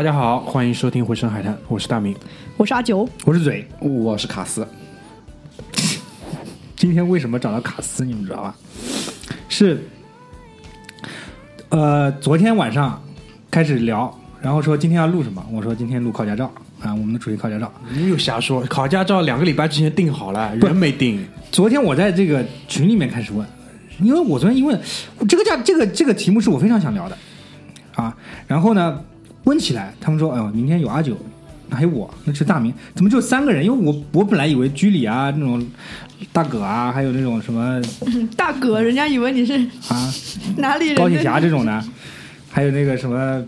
大家好，欢迎收听《回声海滩》，我是大明。我是阿九，我是嘴。我是卡斯，今天为什么找到卡斯，你们知道吧？是，呃，昨天晚上开始聊，然后说今天要录什么，我说今天录考驾照啊，我们的主题考驾照。你又瞎说，考驾照两个礼拜之前定好了，人没定。昨天我在这个群里面开始问，因为我昨天一问，这个驾这个这个题目是我非常想聊的啊，然后呢问起来，他们说，哎呦，明天有阿九，还有我，那是大明，怎么就三个人？因为我我本来以为居里啊那种大葛啊，还有那种什么 大葛，人家以为你是啊 哪里人？高铁侠这种的，还有那个什么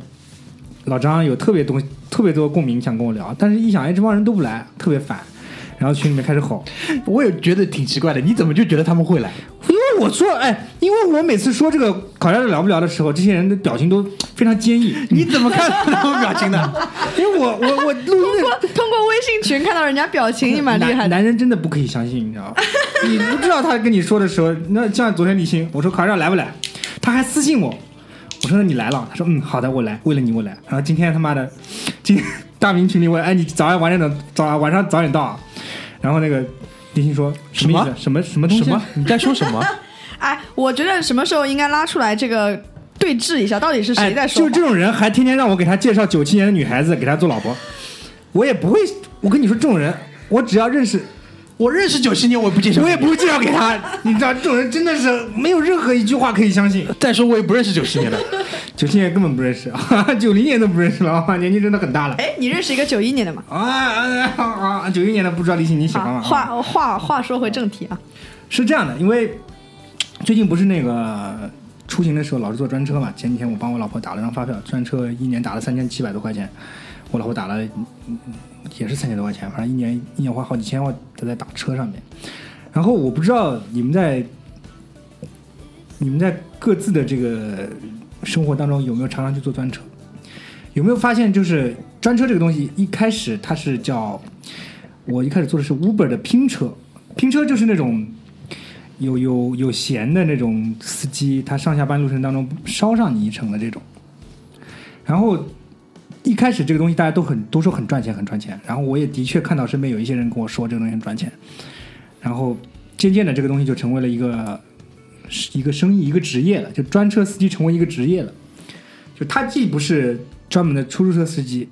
老张有特别多特别多共鸣想跟我聊，但是一想，哎，这帮人都不来，特别烦，然后群里面开始吼，我也觉得挺奇怪的，你怎么就觉得他们会来？因为我说，哎，因为我每次说这个考驾照聊不聊的时候，这些人的表情都非常坚毅。你怎么看他们表情的？因为我我我录音通过通过微信群看到人家表情，你蛮厉害男的。男人真的不可以相信，你知道吗？你不知道他跟你说的时候，那像昨天李欣，我说考驾照来不来，他还私信我，我说那你来了，他说嗯好的我来，为了你我来。然后今天他妈的，今天大明群里问，哎你早上晚点等，早晚上早点到啊。然后那个立新说什么意思？什么什么东西？什么？你在说什么？哎，我觉得什么时候应该拉出来这个对峙一下，到底是谁在哎？说谎？就这种人还天天让我给他介绍九七年的女孩子给他做老婆，我也不会。我跟你说，这种人，我只要认识，我认识九七年，我也不介绍。我也不会介绍给他。你知道，这种人真的是没有任何一句话可以相信。再说，我也不认识九七年的。九七年根本不认识，九零年都不认识了，啊，年纪真的很大了。哎，你认识一个九一年的吗？啊啊啊啊！九一年的不知道李欣你喜欢，吗？话话话说回正题啊，是这样的，因为最近不是那个出行的时候老是坐专车嘛。前几天我帮我老婆打了张发票，专车一年打了三千七百多块钱，我老婆打了嗯也是三千多块钱，反正一年一年花好几千万都在打车上面。然后我不知道你们在你们在各自的这个生活当中有没有常常去坐专车？有没有发现就是专车这个东西一开始它是叫我一开始坐的是 Uber 的拼车，拼车就是那种有有有闲的那种司机，他上下班路程当中捎上你一程的这种。然后一开始这个东西大家都很都说很赚钱，很赚钱。然后我也的确看到身边有一些人跟我说这个东西很赚钱。然后渐渐的这个东西就成为了一个一个生意，一个职业了，就专车司机成为一个职业了。就他既不是专门的出租车司机，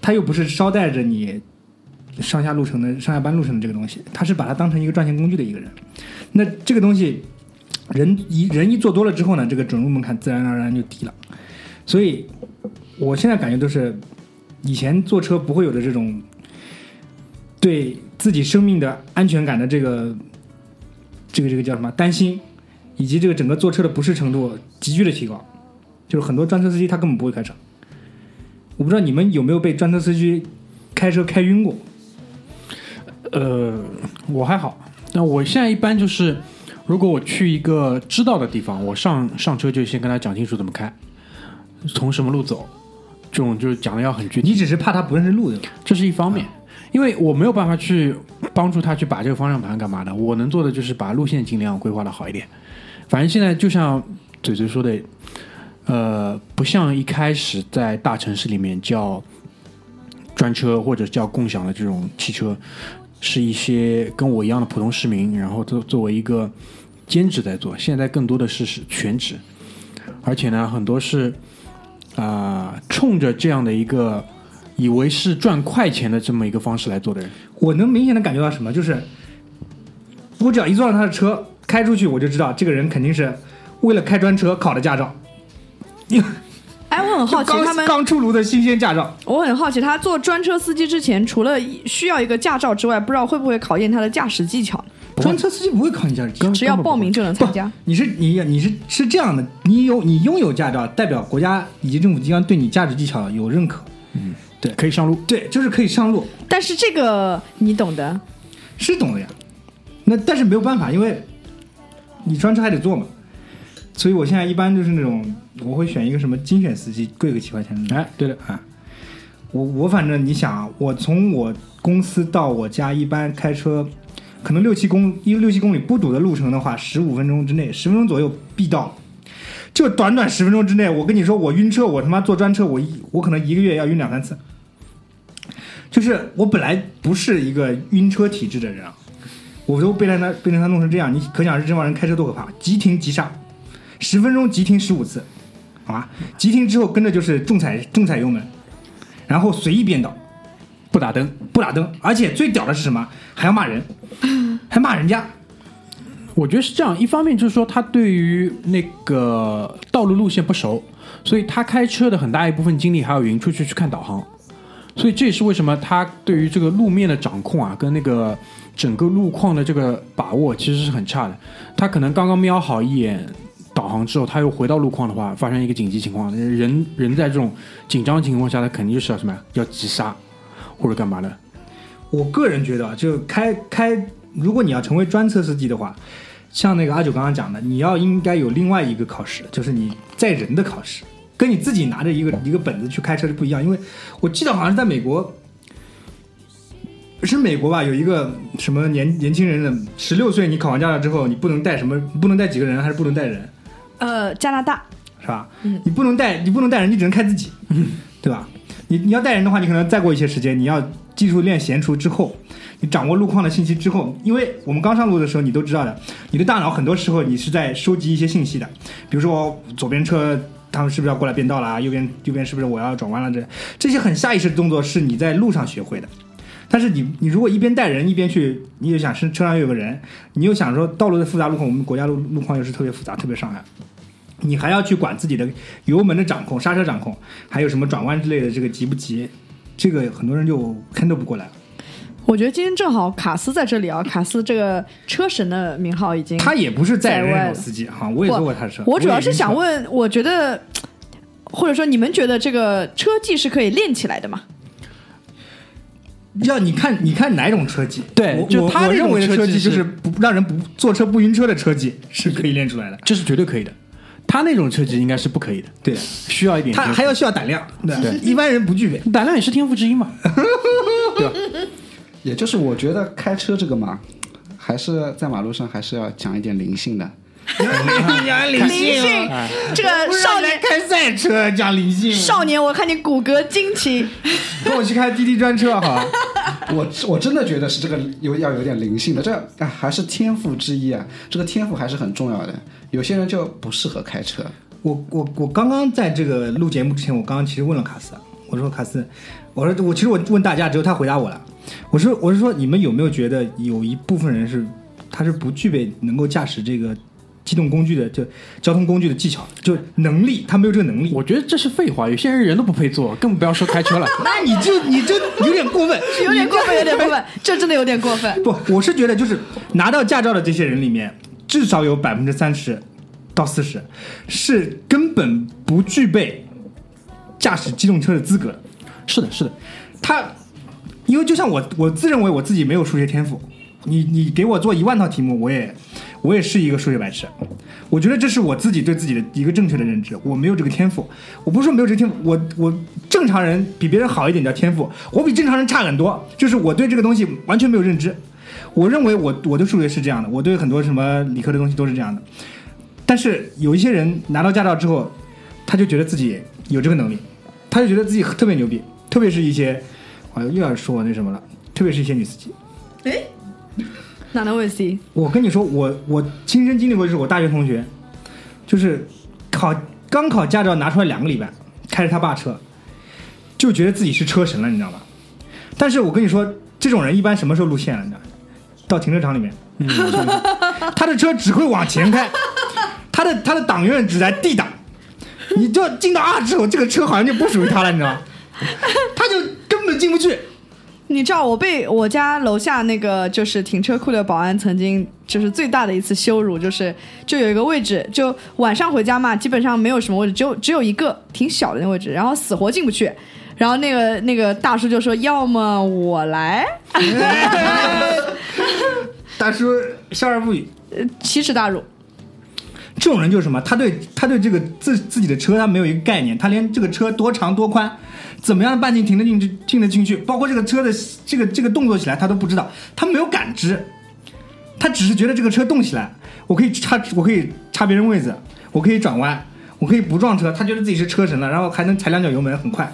他又不是捎带着你上下路程的上下班路程的这个东西，他是把它当成一个赚钱工具的一个人。那这个东西，人一人一做多了之后呢，这个准入门槛自然而然就低了。所以，我现在感觉都是以前坐车不会有的这种对自己生命的安全感的这个这个这个叫什么担心，以及这个整个坐车的不适程度急剧的提高。就是很多专车司机他根本不会开车。我不知道你们有没有被专车司机开车开晕过？呃，我还好。那我现在一般就是，如果我去一个知道的地方，我上上车就先跟他讲清楚怎么开，从什么路走，这种就是讲的要很具体。你只是怕他不认识路对吧？这是一方面，因为我没有办法去帮助他去把这个方向盘干嘛的，我能做的就是把路线尽量规划的好一点。反正现在就像嘴嘴说的，呃，不像一开始在大城市里面叫专车或者叫共享的这种汽车，是一些跟我一样的普通市民，然后作作为一个兼职在做。现在更多的是是全职，而且呢，很多是啊、冲着这样的一个以为是赚快钱的这么一个方式来做的人。我能明显的感觉到什么，就是我只要一坐上他的车开出去，我就知道这个人肯定是为了开专车考的驾照，哎，我很好奇他们，刚出炉的新鲜驾照。我很好奇他做专车司机之前，除了需要一个驾照之外，不知道会不会考验他的驾驶技巧？专车司机不会考你驾驶技巧，只要报名就能参加。你是你你是是这样的，你有你拥有驾照，代表国家以及政府机关对你驾驶技巧有认可，嗯，对可以上路。对，就是可以上路，但是这个你懂的，是懂的呀。那但是没有办法，因为你专车还得坐嘛，所以我现在一般就是那种我会选一个什么精选司机，贵个几块钱的。哎，对的，啊，我我反正你想啊，我从我公司到我家一般开车，可能六七公一六七公里不堵的路程的话，十五分钟之内，十分钟左右必到。就短短十分钟之内，我跟你说，我晕车，我他妈坐专车，我一我可能一个月要晕两三次。就是我本来不是一个晕车体质的人啊，我都被他那被他弄成这样，你可想而知这帮人开车多可怕，急停急刹，十分钟急停十五次，好吧？急停之后跟着就是重踩重踩油门，然后随意变道，不打灯，不打灯，而且最屌的是什么？还要骂人，还骂人家。我觉得是这样，一方面就是说他对于那个道路路线不熟，所以他开车的很大一部分精力还要匀出去去看导航，所以这也是为什么他对于这个路面的掌控啊，跟那个整个路况的这个把握其实是很差的。他可能刚刚瞄好一眼导航之后，他又回到路况的话，发生一个紧急情况，人人在这种紧张情况下，他肯定就是要什么呀？要急刹或者干嘛的。我个人觉得啊，就开开，如果你要成为专车司机的话，像那个阿九刚刚讲的，你要应该有另外一个考试，就是你载人的考试，跟你自己拿着一个一个本子去开车是不一样。因为我记得好像是在美国，是美国吧，有一个什么年年轻人的十六岁，你考完驾照之后，你不能带什么，不能带几个人，还是不能带人，呃，加拿大，是吧？你不能带，你不能带人，你只能开自己，对吧？你你要带人的话，你可能再过一些时间，你要技术练娴熟之后，你掌握路况的信息之后，因为我们刚上路的时候，你都知道的，你的大脑很多时候你是在收集一些信息的，比如说左边车他们是不是要过来变道啦，右边右边是不是我要转弯了，这这些很下意识的动作是你在路上学会的。但是你你如果一边带人一边去，你又想车车上又有个人，你又想说道路的复杂路况，我们国家路路况又是特别复杂，特别上海。你还要去管自己的油门的掌控、刹车掌控，还有什么转弯之类的，这个急不急？这个很多人就 handle 不过来。我觉得今天正好卡斯在这里啊，卡斯这个车神的名号已经他也不是载人在外司机哈，我也坐过他的车。我主要是想问，我觉得，或者说你们觉得这个车技是可以练起来的吗？要你看你看哪种车技？对就他认为的车车技就是不让人不坐车不晕车的车技是可以练出来的。这是绝对可以的。他那种车技应该是不可以的，对，需要一点他还要需要胆量，对，一般人不具备。胆量也是天赋之一嘛。也就是我觉得开车这个嘛，还是在马路上还是要讲一点灵性的。讲灵性，这个少年开赛车讲灵性，少年，我看你骨骼惊奇。跟我去开滴滴专车好吧？我我真的觉得是这个有要有点灵性的，这啊还是天赋之一啊，这个天赋还是很重要的。有些人就不适合开车，我我我刚刚在这个录节目之前，我刚刚其实问了卡斯，我说卡斯，我说我其实我问大家，只有他回答我了。我是我是说你们有没有觉得有一部分人是他是不具备能够驾驶这个机动工具的，就交通工具的技巧，就能力，他没有这个能力。我觉得这是废话，有些人人都不配坐，更不要说开车了。那你就你就有点过分，有点过分，有点过分，这真的有点过分。不，我是觉得就是拿到驾照的这些人里面，至少有百分之三十到四十是根本不具备驾驶机动车的资格。是的，是的，他，因为就像我，我自认为我自己没有数学天赋，你你给我做一万套题目，我也我也是一个数学白痴。我觉得这是我自己对自己的一个正确的认知，我没有这个天赋。我不是说没有这个天赋，我我正常人比别人好一点叫天赋，我比正常人差很多，就是我对这个东西完全没有认知。我认为我我对数学是这样的，我对很多什么理科的东西都是这样的。但是有一些人拿到驾照之后，他就觉得自己有这个能力，他就觉得自己特别牛逼，特别是一些，哎呦又要说我那什么了，特别是一些女司机。哎哪能会 C？我跟你说，我我亲身经历过，就是我大学同学，就是考刚考驾照拿出来两个礼拜，开着他爸车，就觉得自己是车神了，你知道吗？但是我跟你说，这种人一般什么时候路线了？你知道吗？到停车场里面，他的车只会往前开，他的他的档永远只在 D 档，你就进到 R 之后，这个车好像就不属于他了，你知道吗？他就根本进不去。你知道我被我家楼下那个就是停车库的保安曾经就是最大的一次羞辱，就是就有一个位置，就晚上回家嘛，基本上没有什么位置，只有只有一个挺小的那个位置，然后死活进不去。然后那个那个大叔就说：“要么我来。大叔笑而不语。”奇耻大辱。这种人就是什么？他对他对这个自自己的车他没有一个概念，他连这个车多长多宽，怎么样的半径停得进去进得进去，包括这个车的这个这个动作起来他都不知道，他没有感知，他只是觉得这个车动起来，我可以插我可以插别人位子，我可以转弯，我可以不撞车，他觉得自己是车神了，然后还能踩两脚油门，很快。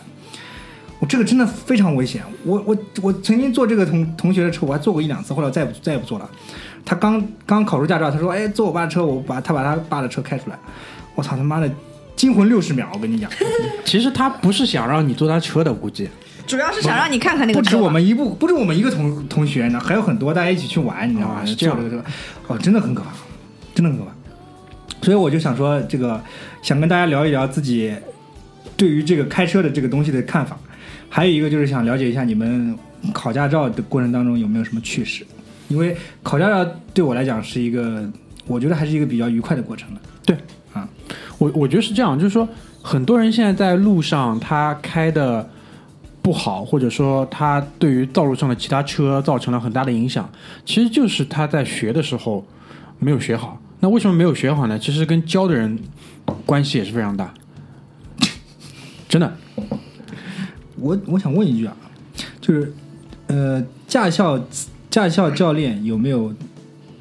我这个真的非常危险。我我我曾经坐这个同同学的车，我还坐过一两次，后来我再也不再也不坐了。他刚刚考出驾照，他说：“哎，坐我爸的车，我把他把他爸的车开出来。”我操他妈的，惊魂六十秒！我跟你讲，其实他不是想让你坐他车的，估计主要是想让你看看那个不止。我们一部，不止我们一个同同学呢，还有很多大家一起去玩，你知道吗？啊是这样的这个车，哦，真的很可怕，真的很可怕。所以我就想说，这个想跟大家聊一聊自己对于这个开车的这个东西的看法，还有一个就是想了解一下你们考驾照的过程当中有没有什么趣事，因为考驾照对我来讲是一个，我觉得还是一个比较愉快的过程的。对啊，我我觉得是这样，就是说很多人现在在路上他开的不好，或者说他对于道路上的其他车造成了很大的影响，其实就是他在学的时候没有学好。那为什么没有学好呢？其实跟教的人关系也是非常大，真的。我我想问一句啊，就是呃，驾校驾校教练有没有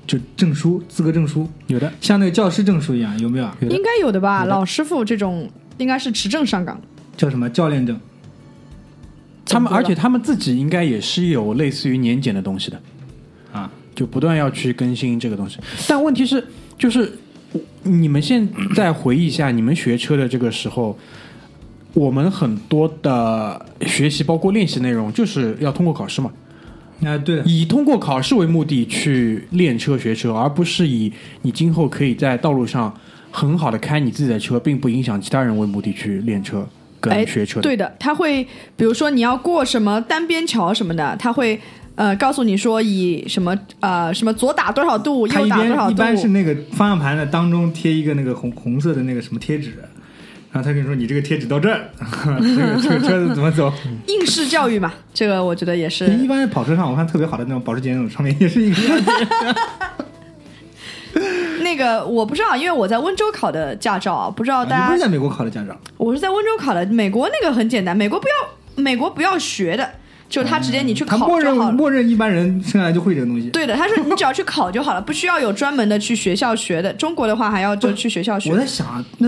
就证书资格证书？有的，像那个教师证书一样，有没有啊？有的应该有的吧？老师傅这种应该是持证上岗。叫什么教练证？他们而且他们自己应该也是有类似于年检的东西的。啊，就不断要去更新这个东西。但问题是，就是你们现在回忆一下，你们学车的这个时候，我们很多的学习，包括练习内容，就是要通过考试嘛，啊，对的，以通过考试为目的去练车学车，而不是以你今后可以在道路上很好的开你自己的车，并不影响其他人为目的去练车哎跟学车的。对的，他会比如说你要过什么单边桥什么的，他会呃告诉你说以什么呃什么左打多少度，右打多少度。边一般是那个方向盘的当中贴一个那个红红色的那个什么贴纸，然后他跟你说你这个贴纸到这儿，这个这个车子怎么走？应试教育嘛，这个我觉得也是。一般跑车上我看特别好的那种保时捷那种上面也是一个样子。那个我不知道，因为我在温州考的驾照啊，不知道大家，不是在美国考的驾照？我是在温州考的。美国那个很简单，美国不要美国不要学的，就他直接你去考就好了。默认一般人生下来就会这个东西。对的，他说你只要去考就好了，不需要有专门的去学校学的。中国的话还要就去学校学我。在想啊，那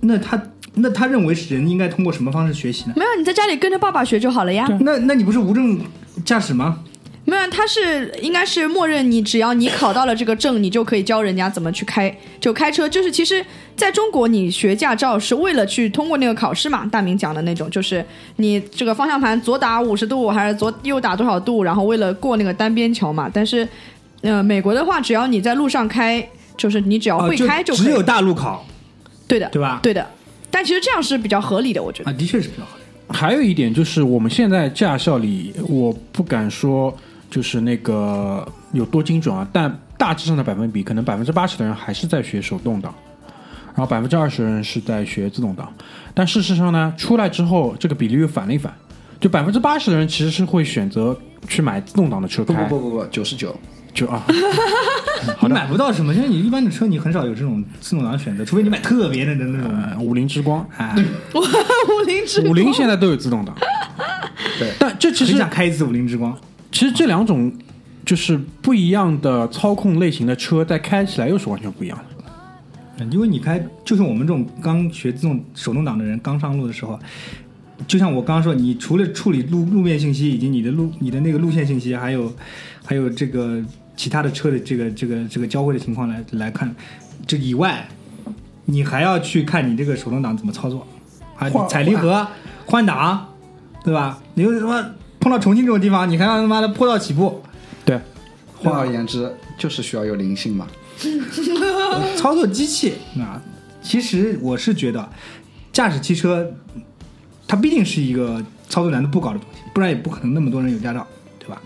那他那他认为人应该通过什么方式学习呢？没有，你在家里跟着爸爸学就好了呀。那那你不是无证驾驶吗？没有，他是应该是默认你只要你考到了这个证，你就可以教人家怎么去开，就开车。就是其实在中国，你学驾照是为了去通过那个考试嘛，大明讲的那种，就是你这个方向盘左打五十度还是左右打多少度，然后为了过那个单边桥嘛。但是，呃，美国的话，只要你在路上开，就是你只要哦，会开就可以。只有大路考，对的，对吧？对的。但其实这样是比较合理的，我觉得。啊，的确是比较合理。还有一点就是，我们现在驾校里，我不敢说就是那个有多精准啊，但大致上的百分比，可能百分之八十的人还是在学手动挡，然后百分之二十的人是在学自动挡。但事实上呢，出来之后这个比例又反了一反，就百分之八十的人其实是会选择去买自动挡的车不开，不不不不，九十九。就啊，你买不到什么，因为你一般的车你很少有这种自动挡的选择，除非你买特别的那那种。呃五菱之光，哎，五菱之五菱现在都有自动挡，对。但这其很实想开一次五菱之光。其实这两种就是不一样的操控类型的车，在开起来又是完全不一样的。嗯因为你开，就是我们这种刚学自动手动挡的人，刚上路的时候，就像我刚刚说，你除了处理路路面信息以及你的路你的那个路线信息，还有还有这个其他的车的这个这个这个交汇的情况来来看，这以外，你还要去看你这个手动挡怎么操作啊，你踩离合、换挡，对吧？你又他妈碰到重庆这种地方，你还要他妈的坡道起步，对，换而言之，就是需要有灵性嘛。操作机器啊，其实我是觉得，驾驶汽车它毕竟是一个操作难度不高的东西，不然也不可能那么多人有驾照，对吧？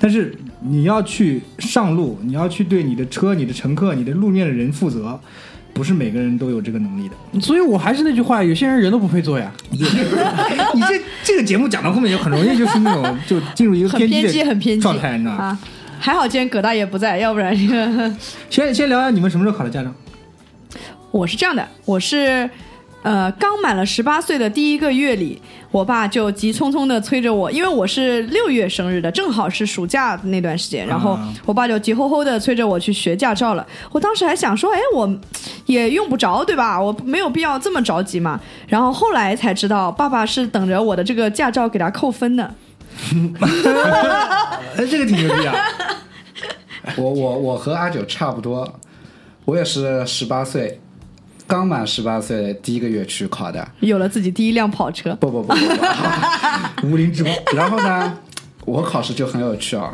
但是你要去上路，你要去对你的车、你的乘客、你的路面的人负责，不是每个人都有这个能力的。所以我还是那句话，有些人人都不配做呀。你这这个节目讲到后面，就很容易就是那种就进入一个很偏激，的很偏激状态，你知道吗？啊！还好今天葛大爷不在，要不然这个先先聊聊你们什么时候考的驾照？我是这样的，我是呃，刚满了十八岁的第一个月里，我爸就急匆匆的催着我，因为我是六月生日的，正好是暑假那段时间，然后啊我爸就急吼吼的催着我去学驾照了。我当时还想说，哎，我也用不着，对吧？我没有必要这么着急嘛。然后后来才知道，爸爸是等着我的这个驾照给他扣分的。哎，这个挺牛逼啊！我我我和阿九差不多，我也是十八岁，刚满十八岁第一个月去考的。有了自己第一辆跑车，不不不不不，无灵之光，然后呢，我考试就很有趣啊，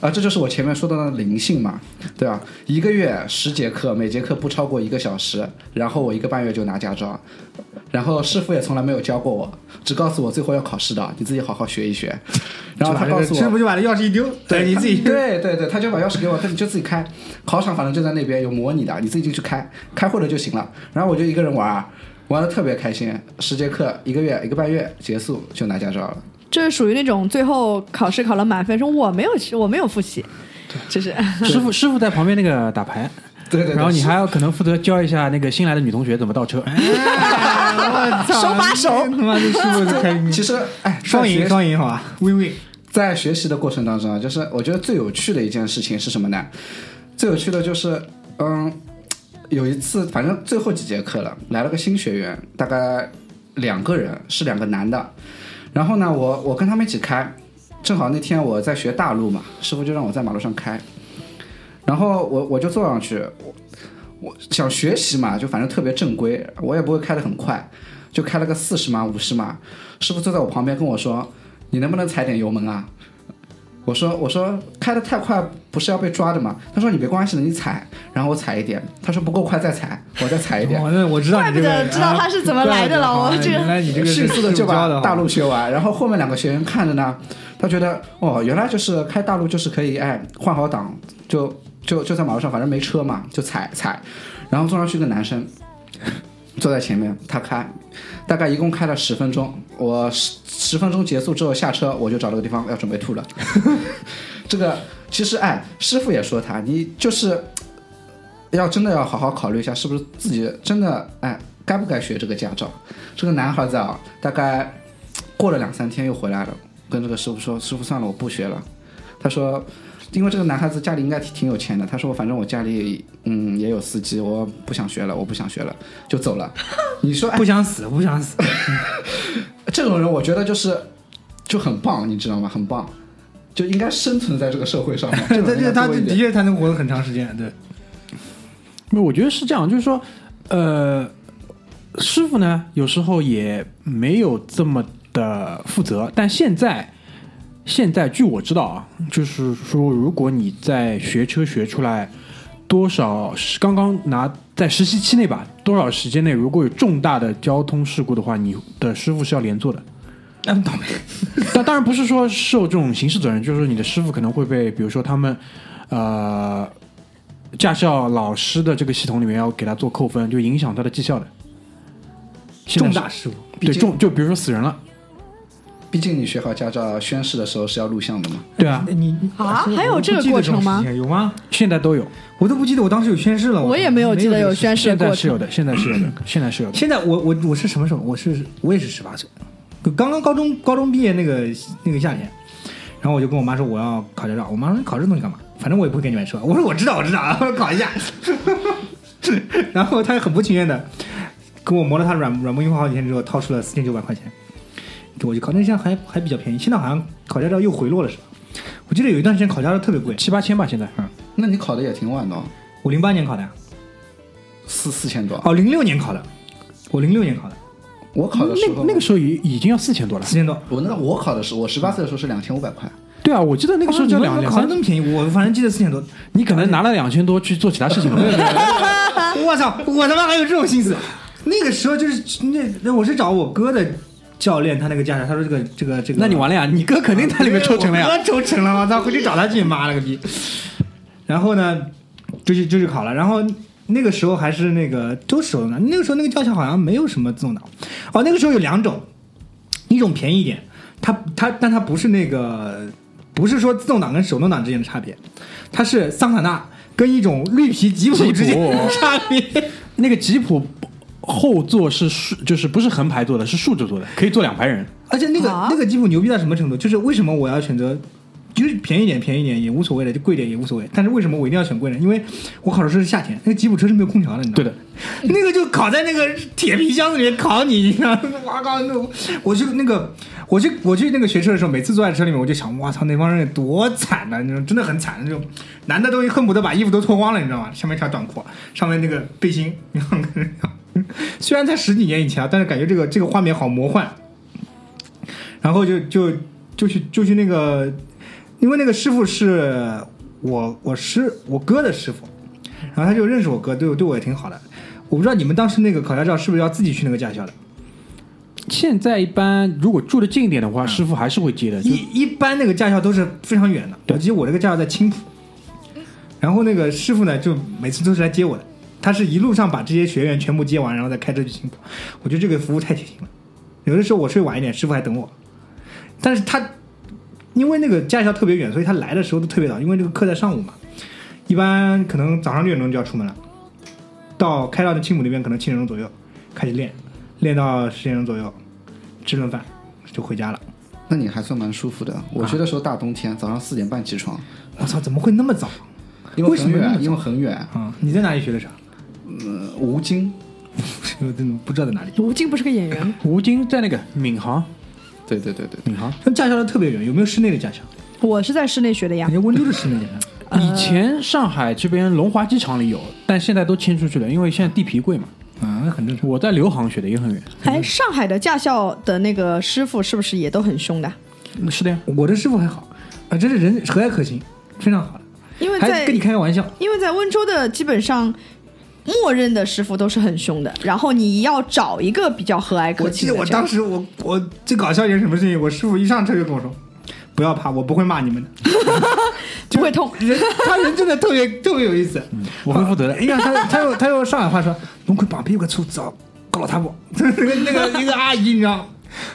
啊，这就是我前面说到的灵性嘛，对吧？一个月十节课，每节课不超过一个小时，然后我一个半月就拿驾照，然后师傅也从来没有教过我，只告诉我最后要考试的，你自己好好学一学。然后他告诉我，师傅就把那钥匙一丢，对，你自己对对 对，他就把钥匙给我，他你就自己开，考场反正就在那边有模拟的，你自己进去开，开会了就行了。然后我就一个人玩儿，玩的特别开心，十节课一个月一个半月结束就拿驾照了。这是属于那种最后考试考了满分，说我没有我没有复习，就是师傅师傅在旁边那个打牌，对对对，然后你还要可能负责教一下那个新来的女同学怎么倒车。我操手把手他妈这师傅就开心，其实哎，双赢双赢好吧，win win。在学习的过程当中啊，就是我觉得最有趣的一件事情是什么呢？最有趣的就是，嗯，有一次，反正最后几节课了，来了个新学员，大概两个人，是两个男的。然后呢，我我跟他们一起开，正好那天我在学大路嘛，师傅就让我在马路上开，然后我我就坐上去，我我想学习嘛，就反正特别正规，我也不会开的很快，就开了个四十码五十码，师傅坐在我旁边跟我说：“你能不能踩点油门啊？”我说：“我说开的太快不是要被抓的嘛？”他说：“你没关系的，你踩。”然后我踩一点，他说不够快再踩，我再踩一点。哦，那我知道怪不你这个得知道他是怎么来的了。我这原个来你这个迅速的就把大路路学完，然后后面两个学员看着呢，他觉得哦，原来就是开大路就是可以哎换好档，就就就在马路上，反正没车嘛，就踩踩，然后坐上去一个男生坐在前面，他开，大概一共开了十分钟，我十十分钟结束之后下车，我就找了个地方要准备吐了。这个其实哎，师傅也说他，你就是要真的要好好考虑一下，是不是自己真的哎该不该学这个驾照。这个男孩子啊，大概过了两三天又回来了，跟这个师傅说：“师傅算了，我不学了。”他说：“因为这个男孩子家里应该挺挺有钱的。”他说：“反正我家里嗯也有司机，我不想学了，我不想学了，就走了。”你说哎不，想死，不想死。这种人我觉得就是就很棒，你知道吗？很棒，就应该生存在这个社会上面。这种这人这他的确他能活得很长时间，对。那我觉得是这样，就是说，呃，师傅呢有时候也没有这么的负责，但现在现在据我知道啊，就是说，如果你在学车学出来多少，刚刚拿在实习期内吧，多少时间内如果有重大的交通事故的话，你的师傅是要连坐的。嗯，倒霉。但当然不是说受这种刑事责任，就是说你的师傅可能会被，比如说他们呃驾校老师的这个系统里面要给他做扣分，就影响他的绩效的。重大事故，对重就比如说死人了，毕竟你学好驾照宣誓的时候是要录像的嘛。对啊，你你啊还有这个过程吗有吗？现在都有，我都不记得我当时有宣誓了。我也没有记得有宣。誓的过程。现在是有的，现在是有的，现在是有的。现在我我我是什么时候？我是我也是十八岁，刚刚高中高中毕业那个那个夏天，然后我就跟我妈说我要考驾照，我妈说你考这东西干嘛？反正我也不会给你买车。我说我知道我知道，我 说考一下。然后她很不情愿的跟我磨了她软软磨硬泡好几天之后，掏出了四千九百块钱给我就考，那现在还还比较便宜，现在好像考驾照又回落了是吧？我记得有一段时间考驾照特别贵，七八千吧，现在。嗯那你考的也挺晚的哦，我零八年考的呀，四四千多。哦零六年考的，我零六年考的，我考的时候那那个时候已已经要四千多了四。千多。我那我考的时候，我十八岁的时候是两千五百块。对啊，我记得那个时候就两两三考的那么便宜，我反正记得四千多。你可能拿了两千多去做其他事情了。我操，我他妈还有这种心思。那个时候就是那那我是找我哥的教练，他那个驾照，他说这个这个这个，那你完了呀，你哥肯定在里面抽成了呀。我哥抽成了，我操，回去找他去，妈了个逼。然后呢，就去就去考了，然后那个时候还是那个都是手动挡，那个时候那个轿校好像没有什么自动挡。哦，那个时候有两种，一种便宜一点，它它但它不是那个不是说自动挡跟手动挡之间的差别，它是桑塔纳跟一种绿皮吉普之间的差别。那个吉普后座是竖，就是不是横排坐的，是竖着坐的，可以坐两排人。而且那个、啊那个吉普牛逼到什么程度？就是为什么我要选择，就是便宜点便宜点也无所谓的，就贵点也无所谓。但是为什么我一定要选贵的？因为我考的时候是夏天，那个吉普车是没有空调的，你知道吗？对的，那个就烤在那个铁皮箱子里面烤你，你知道吗？哇靠！那种我去那个，我去我去那个学车的时候，每次坐在车里面，我就想，哇操，那帮人有多惨呐、那种真的很惨，那种男的都恨不得把衣服都脱光了，你知道吗？下面一条短裤，上面那个背心，你看看。虽然才十几年以前啊，但是感觉这个这个画面好魔幻。然后就就就去就去那个，因为那个师傅是我我师我哥的师傅，然后他就认识我哥，对我对我也挺好的。我不知道你们当时那个考驾照是不是要自己去那个驾校的？现在一般如果住的近一点的话，师傅还是会接的。就一一般那个驾校都是非常远的。对我记得我这个驾校在青浦，然后那个师傅呢，就每次都是来接我的。他是一路上把这些学员全部接完，然后再开车去青浦。我觉得这个服务太贴心了。有的时候我睡晚一点，师傅还等我。但是他因为那个驾校特别远，所以他来的时候都特别早，因为这个课在上午嘛，一般可能早上六点钟就要出门了，到开到那青浦那边可能七点钟左右开始练，练到十点钟左右吃顿饭就回家了。那你还算蛮舒服的。我去的时候大冬天，早上四点半起床，我操，怎么会那么早？为因为很远，因为很远。啊、你在哪里学的车？呃，吴京，我 真的不知道在哪里。吴京不是个演员吗？吴京在那个闵行，对对对对，闵行像驾校的特别远，有没有室内的驾校？我是在室内学的呀人。家温州的室内驾校。以前上海这边龙华机场里有，但现在都迁出去了，因为现在地皮贵嘛。啊，那很正常。我在留杭学的，也很远。哎，上海的驾校的那个师傅是不是也都很凶的？是的呀，我的师傅还好，啊，真是人和蔼可亲，非常好的，因为在跟你开个玩笑。因为在温州的基本上。默认的师傅都是很凶的，然后你要找一个比较和蔼可我记亲的这样。得我当时我我最搞笑一件什么事情，我师傅一上车就跟我说：“不要怕，我不会骂你们的。不会痛，人”他人真的特别特别有意思。我会负责的 哎。呀，他他用他用上海话说：“侬看旁边有个车子哦，搞了他不？”那个那个一个阿姨，你知道吗？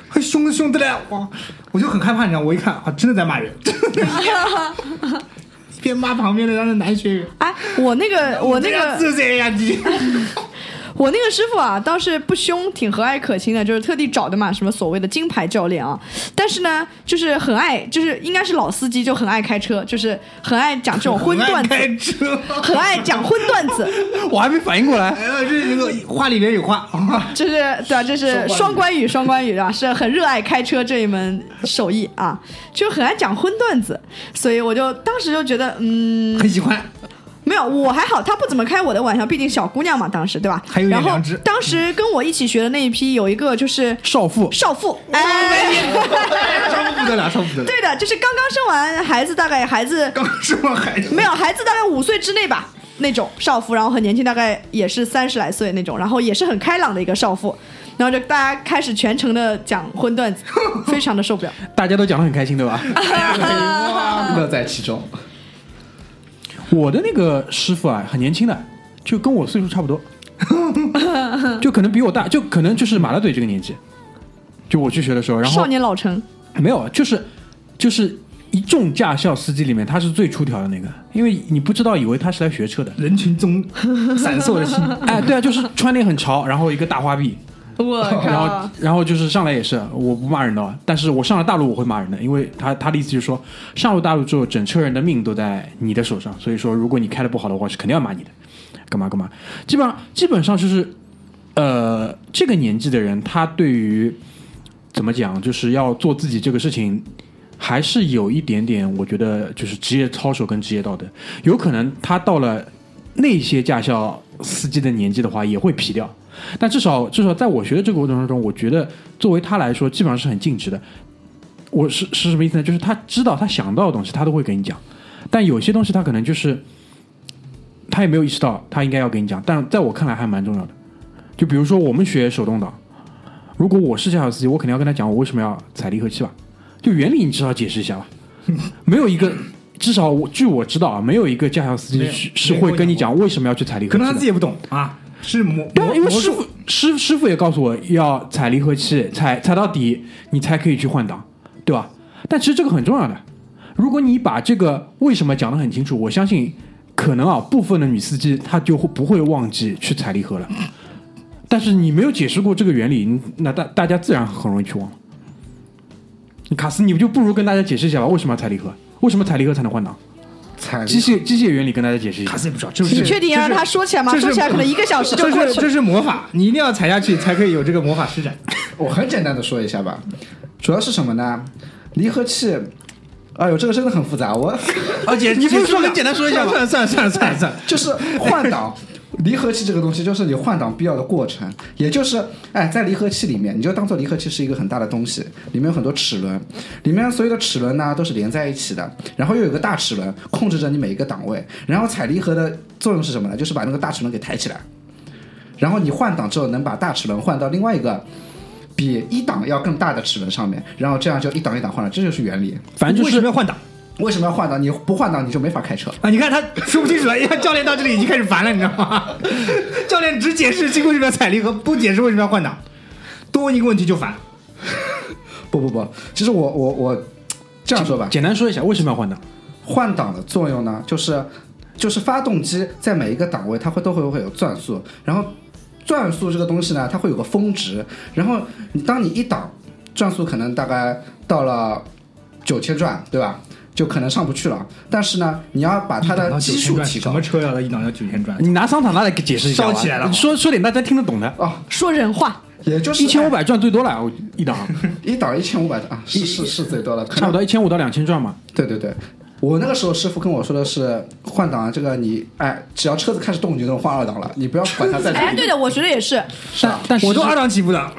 还凶凶的嘞，哇！我就很害怕，你知道，我一看啊，真的在骂人，一边骂旁边的那个男学员。哎，我那个我那个是这样你。我那个师傅啊，倒是不凶，挺和蔼可亲的，就是特地找的嘛，什么所谓的金牌教练啊。但是呢，就是很爱，就是应该是老司机，就很爱开车，就是很爱讲这种荤段子，开车，很爱讲荤段子，我还没反应过来，哎 呀，这这个话里面有话，就是对啊，这是双关语，双关语啊，是很热爱开车这一门手艺啊，就很爱讲荤段子，所以我就当时就觉得，嗯，很喜欢。没有，我还好，他不怎么开我的玩笑，毕竟小姑娘嘛，当时对吧？还有点然后当时跟我一起学的那一批有一个就是少妇少妇，哎，超不得了，超不得了。对的，就是刚刚生完孩子，大概孩子刚生完孩子，没有孩子大概五岁之内吧，那种少妇，然后很年轻，大概也是三十来岁那种，然后也是很开朗的一个少妇，然后就大家开始全程的讲荤段子，非常的受不了。大家都讲的很开心，对吧？乐在其中。我的那个师傅啊，很年轻的，就跟我岁数差不多，就可能比我大，就可能就是马大嘴这个年纪。就我去学的时候，然后少年老成，没有，就是就是一众驾校司机里面，他是最出挑的那个，因为你不知道，以为他是来学车的。人群中闪烁的心。哎，对啊，就是穿的很潮，然后一个大花臂，我然后然后就是上来也是，我不骂人的，但是我上了大陆我会骂人的，因为他他的意思就是说，上了大陆之后，整车人的命都在你的手上，所以说如果你开的不好的话，是肯定要骂你的，干嘛干嘛，基本上基本上就是，呃，这个年纪的人，他对于怎么讲，就是要做自己这个事情。还是有一点点，我觉得就是职业操守跟职业道德，有可能他到了那些驾校司机的年纪的话，也会皮掉。但至少至少在我学的这个过程当中，我觉得作为他来说，基本上是很尽职的。我是是什么意思呢？就是他知道他想到的东西，他都会跟你讲，但有些东西他可能就是他也没有意识到他应该要跟你讲，但在我看来还蛮重要的。就比如说我们学手动挡，如果我是驾校司机，我肯定要跟他讲我为什么要踩离合器吧，就原理你至少解释一下吧。没有一个，至少我据我知道啊，没有一个驾校司机是是会跟你讲为什么要去踩离合器。可能他自己也不懂啊，是因为师傅师师傅也告诉我要踩离合器，踩踩到底，你才可以去换挡，对吧？但其实这个很重要的。如果你把这个为什么讲得很清楚，我相信可能啊，部分的女司机她就会不会忘记去踩离合了。但是你没有解释过这个原理，那大大家自然很容易去忘了。你卡斯，你就不如跟大家解释一下吧，为什么要踩离合？为什么踩离合才能换挡？踩机械机械原理跟大家解释一下卡。斯也不知道，你确定要让他说起来吗？这是说起来可能一个小时就这过去了。是这是魔法，你一定要踩下去才可以有这个魔法施展。我很简单的说一下吧，主要是什么呢？离合器，哎呦，这个真的很复杂。我而且你不是说很简单说一下吗算了算了算了算了算了，就是换挡。离合器这个东西就是你换挡必要的过程，也就是哎，在离合器里面，你就当做离合器是一个很大的东西，里面有很多齿轮，里面所有的齿轮呢都是连在一起的，然后又有个大齿轮控制着你每一个档位，然后踩离合的作用是什么呢？就是把那个大齿轮给抬起来，然后你换挡之后能把大齿轮换到另外一个比一档要更大的齿轮上面，然后这样就一档一档换了，这就是原理。反正就是要换挡为什么要换挡？你不换挡你就没法开车。啊？你看他说不清楚了，因为教练到这里已经开始烦了，你知道吗？教练只解释为什么要踩离合，不解释为什么要换挡，多问一个问题就烦。不不不，其实我我我这样说吧，简单说一下为什么要换挡。换挡的作用呢，就是就是发动机在每一个档位它会都会会有转速，然后转速这个东西呢，它会有个峰值，然后你当你一档转速可能大概到了九千转，对吧？就可能上不去了，但是呢，你要把它的基数提高。什么。车要到一档要九千转？你拿桑塔纳来解释一下吧，烧起来了说说点大家听得懂的。啊，说人话，也就是一千五百转最多了，我一档一档一千五百啊，是是是最多了，差不多一千五到两千转嘛。对对对，我那个时候师傅跟我说的是换挡啊，这个你哎，只要车子开始动，你就能换二档了，你不要管它在哪 哎，对的，我觉得也是。是啊，但我都二档起步的，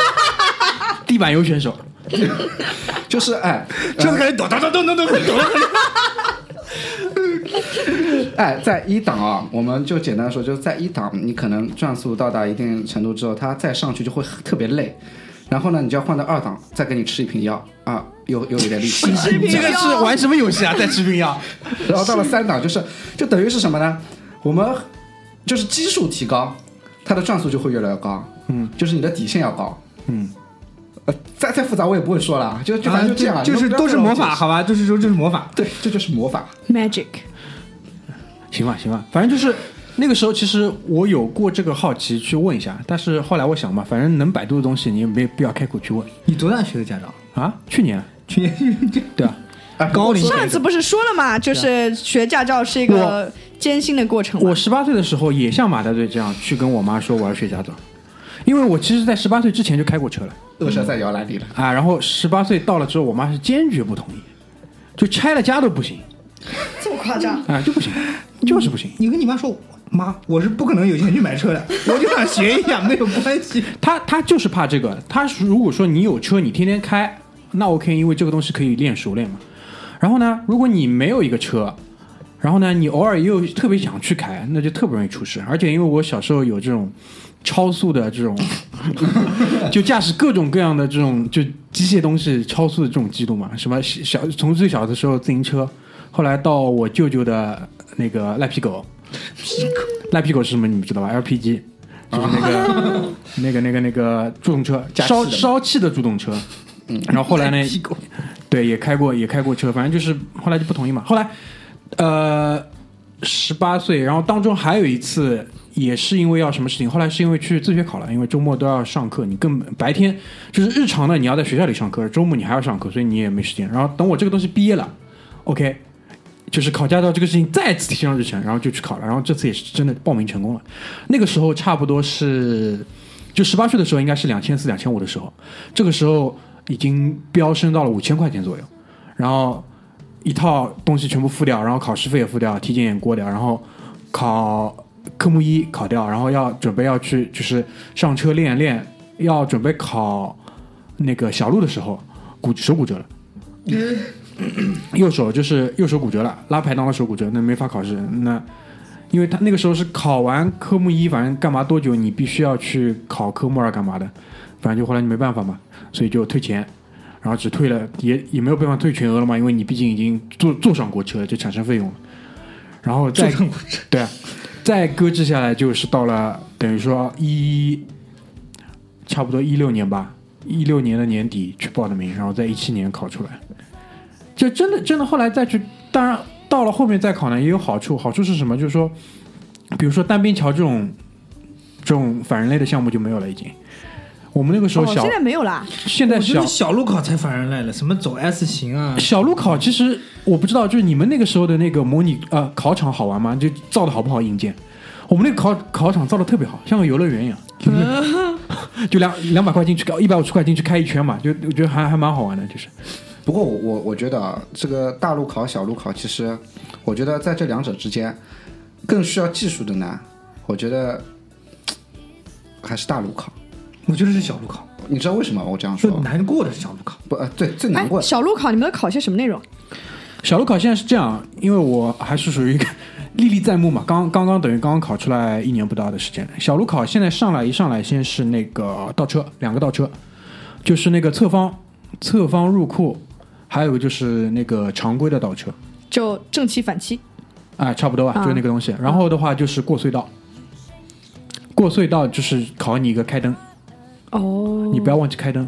地板油选手，就是哎，就是感觉抖抖抖抖抖抖抖抖。哎，在一档啊，我们就简单说，就是在一档，你可能转速到达一定程度之后，它再上去就会特别累。然后呢，你就要换到二档，再给你吃一瓶药啊，又又有点力气这个是玩什么游戏啊？再吃瓶药？然后到了三档，就是就等于是什么呢？我们就是基数提高，它的转速就会越来越高。嗯，就是你的底线要高。嗯，呃，再再复杂我也不会说了，就就反正就这样，啊就是都是魔法，好吧？就是说这是魔法。对，这就是魔法。Magic，行吧，行吧，反正就是那个时候，其实我有过这个好奇去问一下，但是后来我想嘛，反正能百度的东西，你也没必要开口去问你多大学的驾照？啊。去年 去年对啊，哎，高龄上次不是说了嘛，就是学驾照是一个艰辛的过程我。十八岁的时候也像马大队这样去跟我妈说我要学驾照，因为我其实，在十八岁之前就开过车了扼杀在摇篮里了。啊。然后十八岁到了之后，我妈是坚决不同意，就拆了家都不行这么夸张？啊，就不行，就是不行。你跟你妈说，妈，我是不可能有钱去买车的，我就想学一下，没有关系。她她就是怕这个。她如果说你有车，你天天开，那 OK，因为这个东西可以练熟练嘛。然后呢，如果你没有一个车，然后呢，你偶尔又特别想去开，那就特别容易出事。而且因为我小时候有这种超速的这种，就驾驶各种各样的这种就机械东西超速的这种记录嘛，什么小从最小的时候自行车，后来到我舅舅的那个赖皮狗，赖皮狗是什么？你们知道吧？LPG。就是那个、那个、那个、那个助动车，烧烧气的助动车。然后后来呢，对，也开过，也开过车，反正就是后来就不同意嘛。后来，呃，十八岁，然后当中还有一次，也是因为要什么事情，后来是因为去自学考了，因为周末都要上课，你根本白天就是日常的你要在学校里上课，周末你还要上课，所以你也没时间。然后等我这个东西毕业了，OK，就是考驾照这个事情再次提上日程，然后就去考了，然后这次也是真的报名成功了。那个时候差不多是，就十八岁的时候应该是两千四、两千五的时候，这个时候已经飙升到了五千块钱左右，然后一套东西全部付掉，然后考试费也付掉，体检也过掉，然后考科目一考掉，然后要准备要去就是上车练练，要准备考那个小路的时候，骨手骨折了。右手就是右手骨折了，拉排档的手骨折，那没法考试。那因为他那个时候是考完科目一，反正干嘛多久你必须要去考科目二干嘛的，反正就后来你没办法嘛，所以就退钱，然后只退了也也没有办法退全额了嘛，因为你毕竟已经坐坐上过车，就产生费用了。然后再对啊，再搁置下来就是到了等于说一差不多一六年吧，一六年的年底去报的名，然后在一七年考出来。就真的真的后来再去，当然到了后面再考呢也有好处，好处是什么？就是说，比如说单边桥这种这种反人类的项目就没有了，已经。我们那个时候哦，小，现在没有啦。现在小得小路考才反人来了，什么走 S 型啊，小路考，其实我不知道，就是你们那个时候的那个模拟呃考场好玩吗？就造的好不好硬件？我们那个考考场造的特别好，像个游乐园一样，就两两百块进去，一百五十块进去开一圈嘛，就我觉得还还蛮好玩的，就是。不过我我我觉得啊，这个大路考、小路考，其实我觉得在这两者之间，更需要技术的呢，我觉得还是大路考。我觉得是小路考，你知道为什么我这样最说？难过的是小路考。不，呃，对，最难哎过，的。小路考你们都考些什么内容？小路考现在是这样，因为我还是属于一个 历历在目嘛，刚刚刚等于刚刚考出来一年不到的时间。小路考现在上来一上来先是那个倒车，两个倒车，就是那个侧方侧方入库，还有就是那个常规的倒车，就正七反七。哎，差不多吧，啊就是那个东西。然后的话就是过隧道，过隧道就是考你一个开灯，哦，你不要忘记开灯。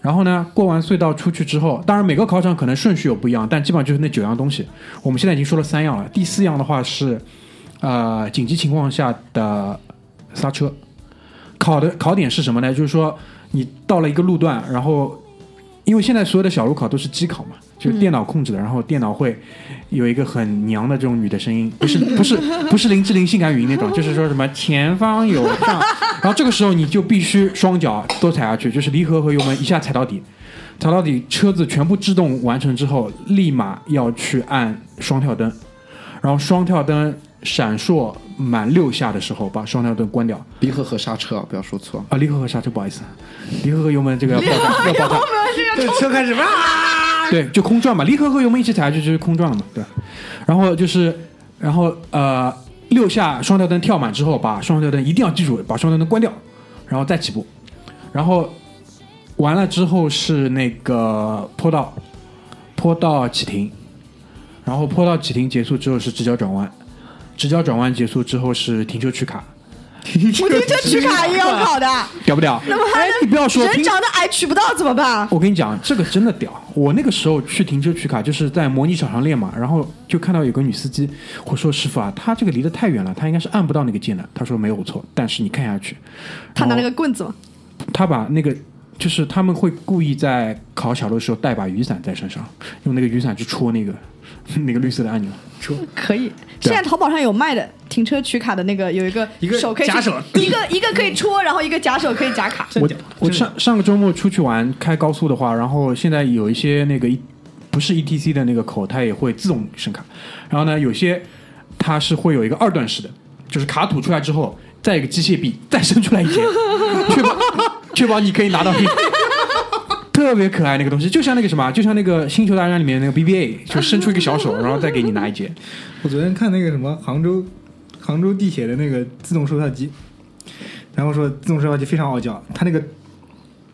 然后呢，过完隧道出去之后，当然每个考场可能顺序有不一样，但基本上就是那九样东西。我们现在已经说了三样了，第四样的话是，呃，紧急情况下的刹车。考的考点是什么呢？就是说你到了一个路段，然后因为现在所有的小路考都是机考嘛，就是电脑控制的，然后电脑会有一个很娘的这种女的声音，不是 不是不是林志玲性感语音那种，就是说什么前方有障，然后这个时候你就必须双脚都踩下去，就是离合和油门一下踩到底，踩到底，车子全部制动完成之后，立马要去按双跳灯，然后双跳灯闪烁满六下的时候，把双跳灯关掉。离合和刹车啊，不要说错。啊，离合和刹车，不好意思，离合和油门这个要爆炸，要爆炸。这，车开始哇，对，就空转嘛，离合和油门一起踩下去就是空转了嘛，对。然后就是，然后呃，六下双跳灯跳满之后，把双跳灯一定要记住，把双跳灯关掉，然后再起步，然后完了之后是那个坡道，坡道启停，然后坡道启停结束之后是直角转弯，直角转弯结束之后是停车取卡，我停车取卡也要考的，屌不屌？那么还哎，你不要说人长得矮取不到怎么办？我跟你讲，这个真的屌！我那个时候去停车取卡，就是在模拟场上练嘛，然后就看到有个女司机，我说师傅啊，她这个离得太远了，她应该是按不到那个键的。他说没有错，但是你看下去，他拿那个，个棍子嘛，他把那个，就是他们会故意在考小路的时候带把雨伞在身上，用那个雨伞去戳那个 那个绿色的按钮。可以。现在淘宝上有卖的停车取卡的那个，有一个一个手可以夹手一个一个可以戳，然后一个夹手可以夹卡。我我上上个周末出去玩，开高速的话，然后现在有一些那个一不是 ETC 的那个口，它也会自动升卡。然后呢，有些它是会有一个二段式的，就是卡吐出来之后，再一个机械臂再伸出来一截，确保确保你可以拿到那个。特别可爱那个东西，就像那个什么，就像那个《星球大战》里面那个 BBA，就伸出一个小手，然后再给你拿一截。我昨天看那个什么杭州杭州地铁的那个自动售票机，然后说自动售票机非常傲娇，它那个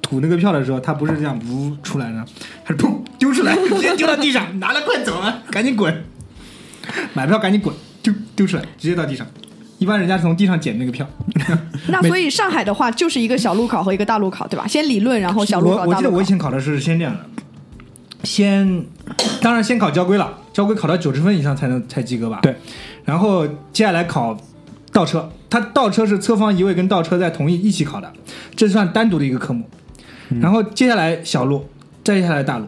吐那个票的时候，它不是这样呜出来的，它是砰丢出来，直接丢到地上，拿了快走啊，赶紧滚，买票赶紧滚，丢丢出来，直接到地上。一般人家是从地上捡那个票。那所以上海的话就是一个小路考和一个大路考，对吧？先理论，然后小路考、我我记得我以。前考的是先这样的，先当然先考交规了，交规考到九十分以上才能才及格吧？对。然后接下来考倒车，它倒车是侧方移位跟倒车在同一一起考的，这算单独的一个科目。嗯然后接下来小路，再接下来大路。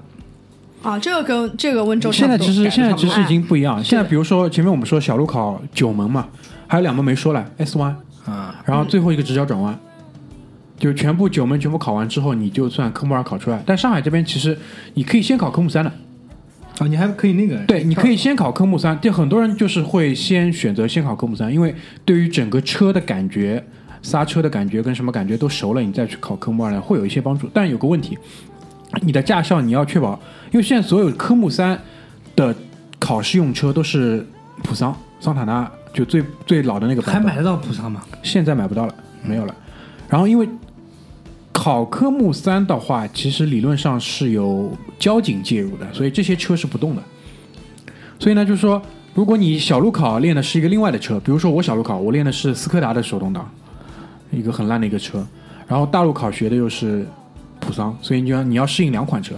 啊，这个跟这个温州差现在其实现在其实已经不一样。现在比如说前面我们说小路考九门嘛，还有两门没说了，S 弯。啊，然后最后一个直角转弯，就全部九门全部考完之后，你就算科目二考出来。但上海这边其实你可以先考科目三的，啊，你还可以那个对，你可以先考科目三。就很多人就是会先选择先考科目三，因为对于整个车的感觉、刹车的感觉跟什么感觉都熟了，你再去考科目二呢，会有一些帮助。但有个问题，你的驾校你要确保，因为现在所有科目三的考试用车都是普桑、桑塔纳，就最最老的那个版本。还买得到普桑吗？现在买不到了，没有了。然后因为考科目三的话，其实理论上是有交警介入的，所以这些车是不动的。所以呢，就是说，如果你小路考练的是一个另外的车，比如说我小路考，我练的是斯柯达的手动挡，一个很烂的一个车，然后大路考学的又是普桑，所以你就要你要适应两款车。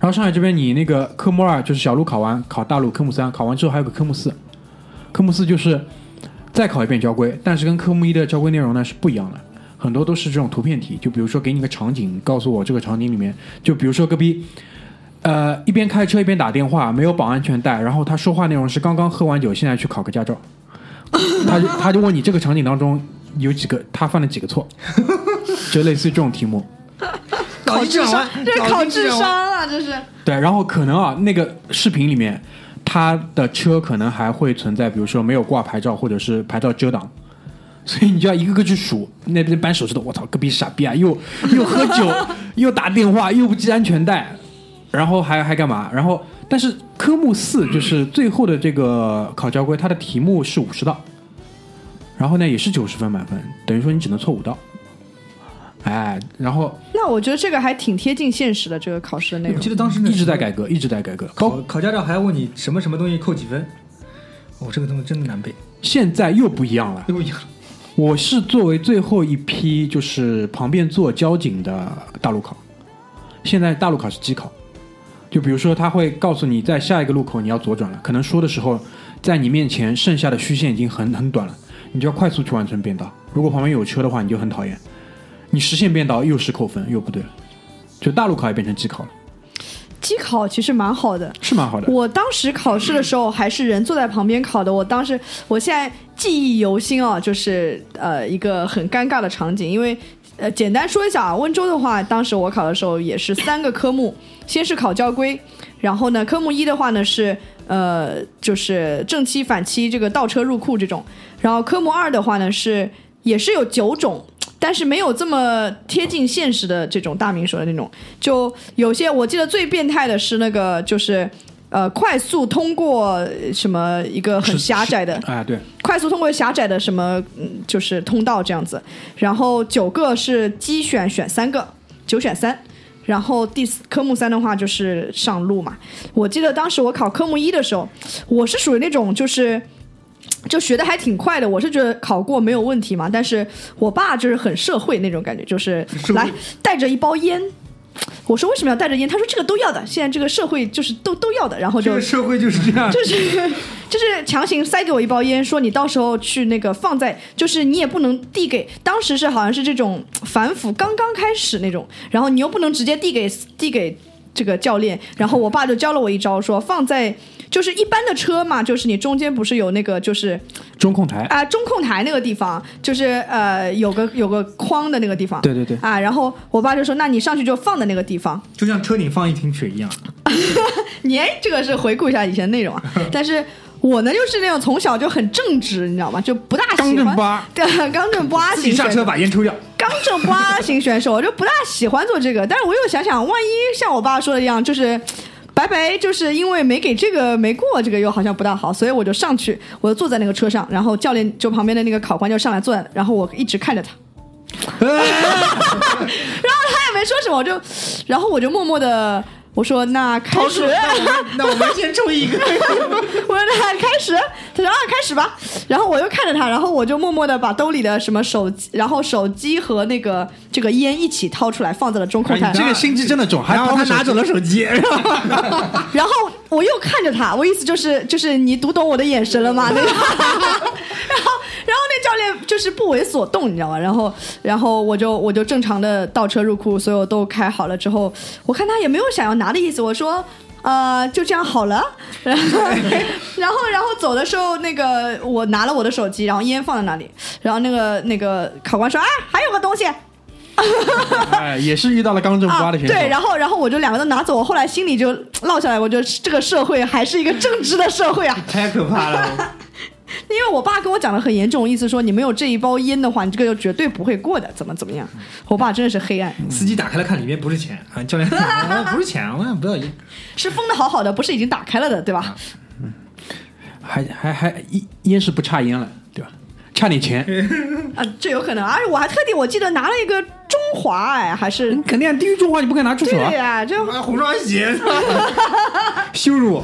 然后上海这边你那个科目二就是小路考完，考大路科目三，考完之后还有个科目四，科目四就是再考一遍交规，但是跟科目一的交规内容呢是不一样的，很多都是这种图片题，就比如说给你个场景，告诉我这个场景里面，就比如说隔壁。呃，一边开车一边打电话，没有绑安全带，然后他说话内容是刚刚喝完酒，现在去考个驾照。他就他就问你这个场景当中有几个他犯了几个错，就类似于这种题目。考智商，这是考智商。商啊，这是。对，然后可能啊，那个视频里面，他的车可能还会存在，比如说没有挂牌照，或者是牌照遮挡，所以你就要一个个去数。那边扳手指头，我操，个逼傻逼啊！又 又喝酒，又打电话，又不系安全带，然后还还干嘛？然后，但是科目四就是最后的这个考交规，它的题目是五十道，然后呢也是九十分满分，等于说你只能错五道。哎，然后那我觉得这个还挺贴近现实的，这个考试的内容我记。得当时那一直在改革，一直在改革，考考驾照还要问你什么什么东西扣几分。哦，这个东西真的难背，现在又不一样了。又一样。我是作为最后一批，就是旁边做交警的大路考。现在大路考是机考，就比如说他会告诉你，在下一个路口你要左转了，可能说的时候，在你面前剩下的虚线已经很很短了，你就要快速去完成变道。如果旁边有车的话，你就很讨厌，你实线变道又是扣分，又不对了。就大路考也变成机考了，机考其实蛮好的，是蛮好的。我当时考试的时候还是人坐在旁边考的，我当时我现在记忆犹新啊，就是呃一个很尴尬的场景，因为呃简单说一下啊，温州的话，当时我考的时候也是三个科目，先是考交规，然后呢科目一的话呢是呃就是正七反七这个倒车入库这种，然后科目二的话呢是也是有九种。但是没有这么贴近现实的这种大明说的那种，就有些我记得最变态的是那个就是呃快速通过什么一个很狭窄的哎，对，快速通过狭窄的什么嗯就是通道这样子，然后九个是机选选三个，九选三。然后第四科目三的话就是上路嘛，我记得当时我考科目一的时候，我是属于那种就是就学的还挺快的，我是觉得考过没有问题嘛。但是我爸就是很社会那种感觉，就是 来带着一包烟。我说为什么要带着烟？他说这个都要的，现在这个社会就是都都要的。然后就这个社会就是这样。就是 就是强行塞给我一包烟，说你到时候去那个放在，就是你也不能递给，当时是好像是这种反腐刚刚开始那种，然后你又不能直接递给递给这个教练，然后我爸就教了我一招，说放在就是一般的车嘛，就是你中间不是有那个就是中控台，啊、中控台那个地方，就是呃有个有个框的那个地方，对对对啊，然后我爸就说，那你上去就放在那个地方，就像车顶放一瓶水一样。你哎，这个是回顾一下以前内容啊。但是我呢，就是那种从小就很正直，你知道吗？就不大喜刚正欢不阿对刚正不阿自己下车型选手，把烟抽掉。刚正不阿型选手，我就不大喜欢做这个。但是我又想想，万一像我爸说的一样，就是。白白就是因为没给这个没过，这个又好像不大好，所以我就上去，我就坐在那个车上，然后教练就旁边的那个考官就上来坐，然后我一直看着他，然后他也没说什么，我就，然后我就默默的我说那开始，那我们先抽一个。我说那开始，他说啊开始吧，然后我又看着他，然后我就默默的把兜里的什么手机，然后手机和那个这个烟一起掏出来放在了中控台你，这个心机真的重，还然后他拿走了。手机，然 后然后我又看着他，我意思就是就是你读懂我的眼神了吗？那个，然后然后那教练就是不为所动，你知道吗？然后然后我就我就正常的倒车入库，所有都开好了之后，我看他也没有想要拿的意思，我说。呃，就这样好了，然后，然后，然后走的时候，那个我拿了我的手机，然后烟放在那里，然后那个那个考官说，啊，还有个东西，哎，也是遇到了刚正不阿的选手。啊对，然后然后我就两个都拿走，我后来心里就落下来，我觉得这个社会还是一个正直的社会啊。太可怕了。因为我爸跟我讲的很严重，意思说你没有这一包烟的话，你这个就绝对不会过的，怎么怎么样。我爸真的是黑暗，司机打开了看里面不是钱啊，教练 啊不是钱，我想不要烟。是封的好好的，不是已经打开了的，对吧？嗯还还还烟烟是不差烟了，对吧？差点钱，啊，这有可能，而且我还特地我记得拿了一个中华，哎，还是你肯定啊地域中华，你不敢拿出手啊对的。呀，这啊红双鞋，羞辱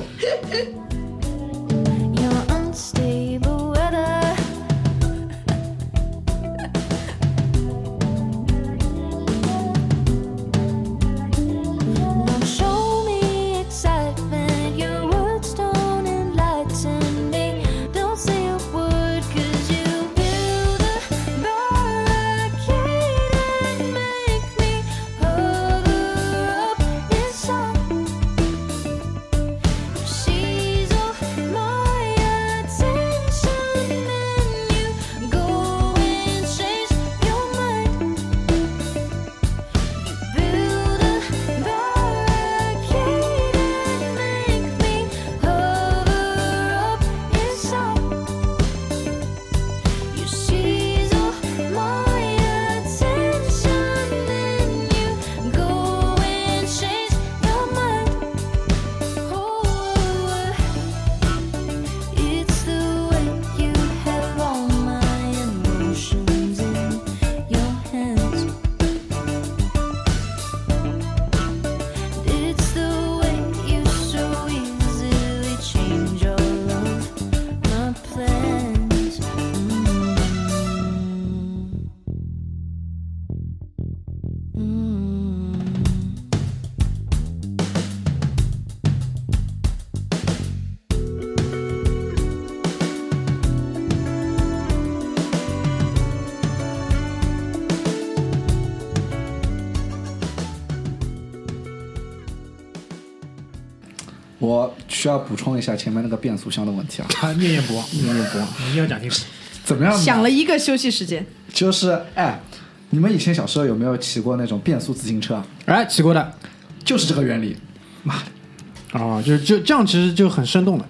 需要补充一下前面那个变速箱的问题啊，他念念不忘，念念不忘，你一定要讲清楚。怎么样？想了一个休息时间，就是哎，你们以前小时候有没有骑过那种变速自行车啊？哎，骑过的就是这个原理，哦，就是就这样，其实就很生动的。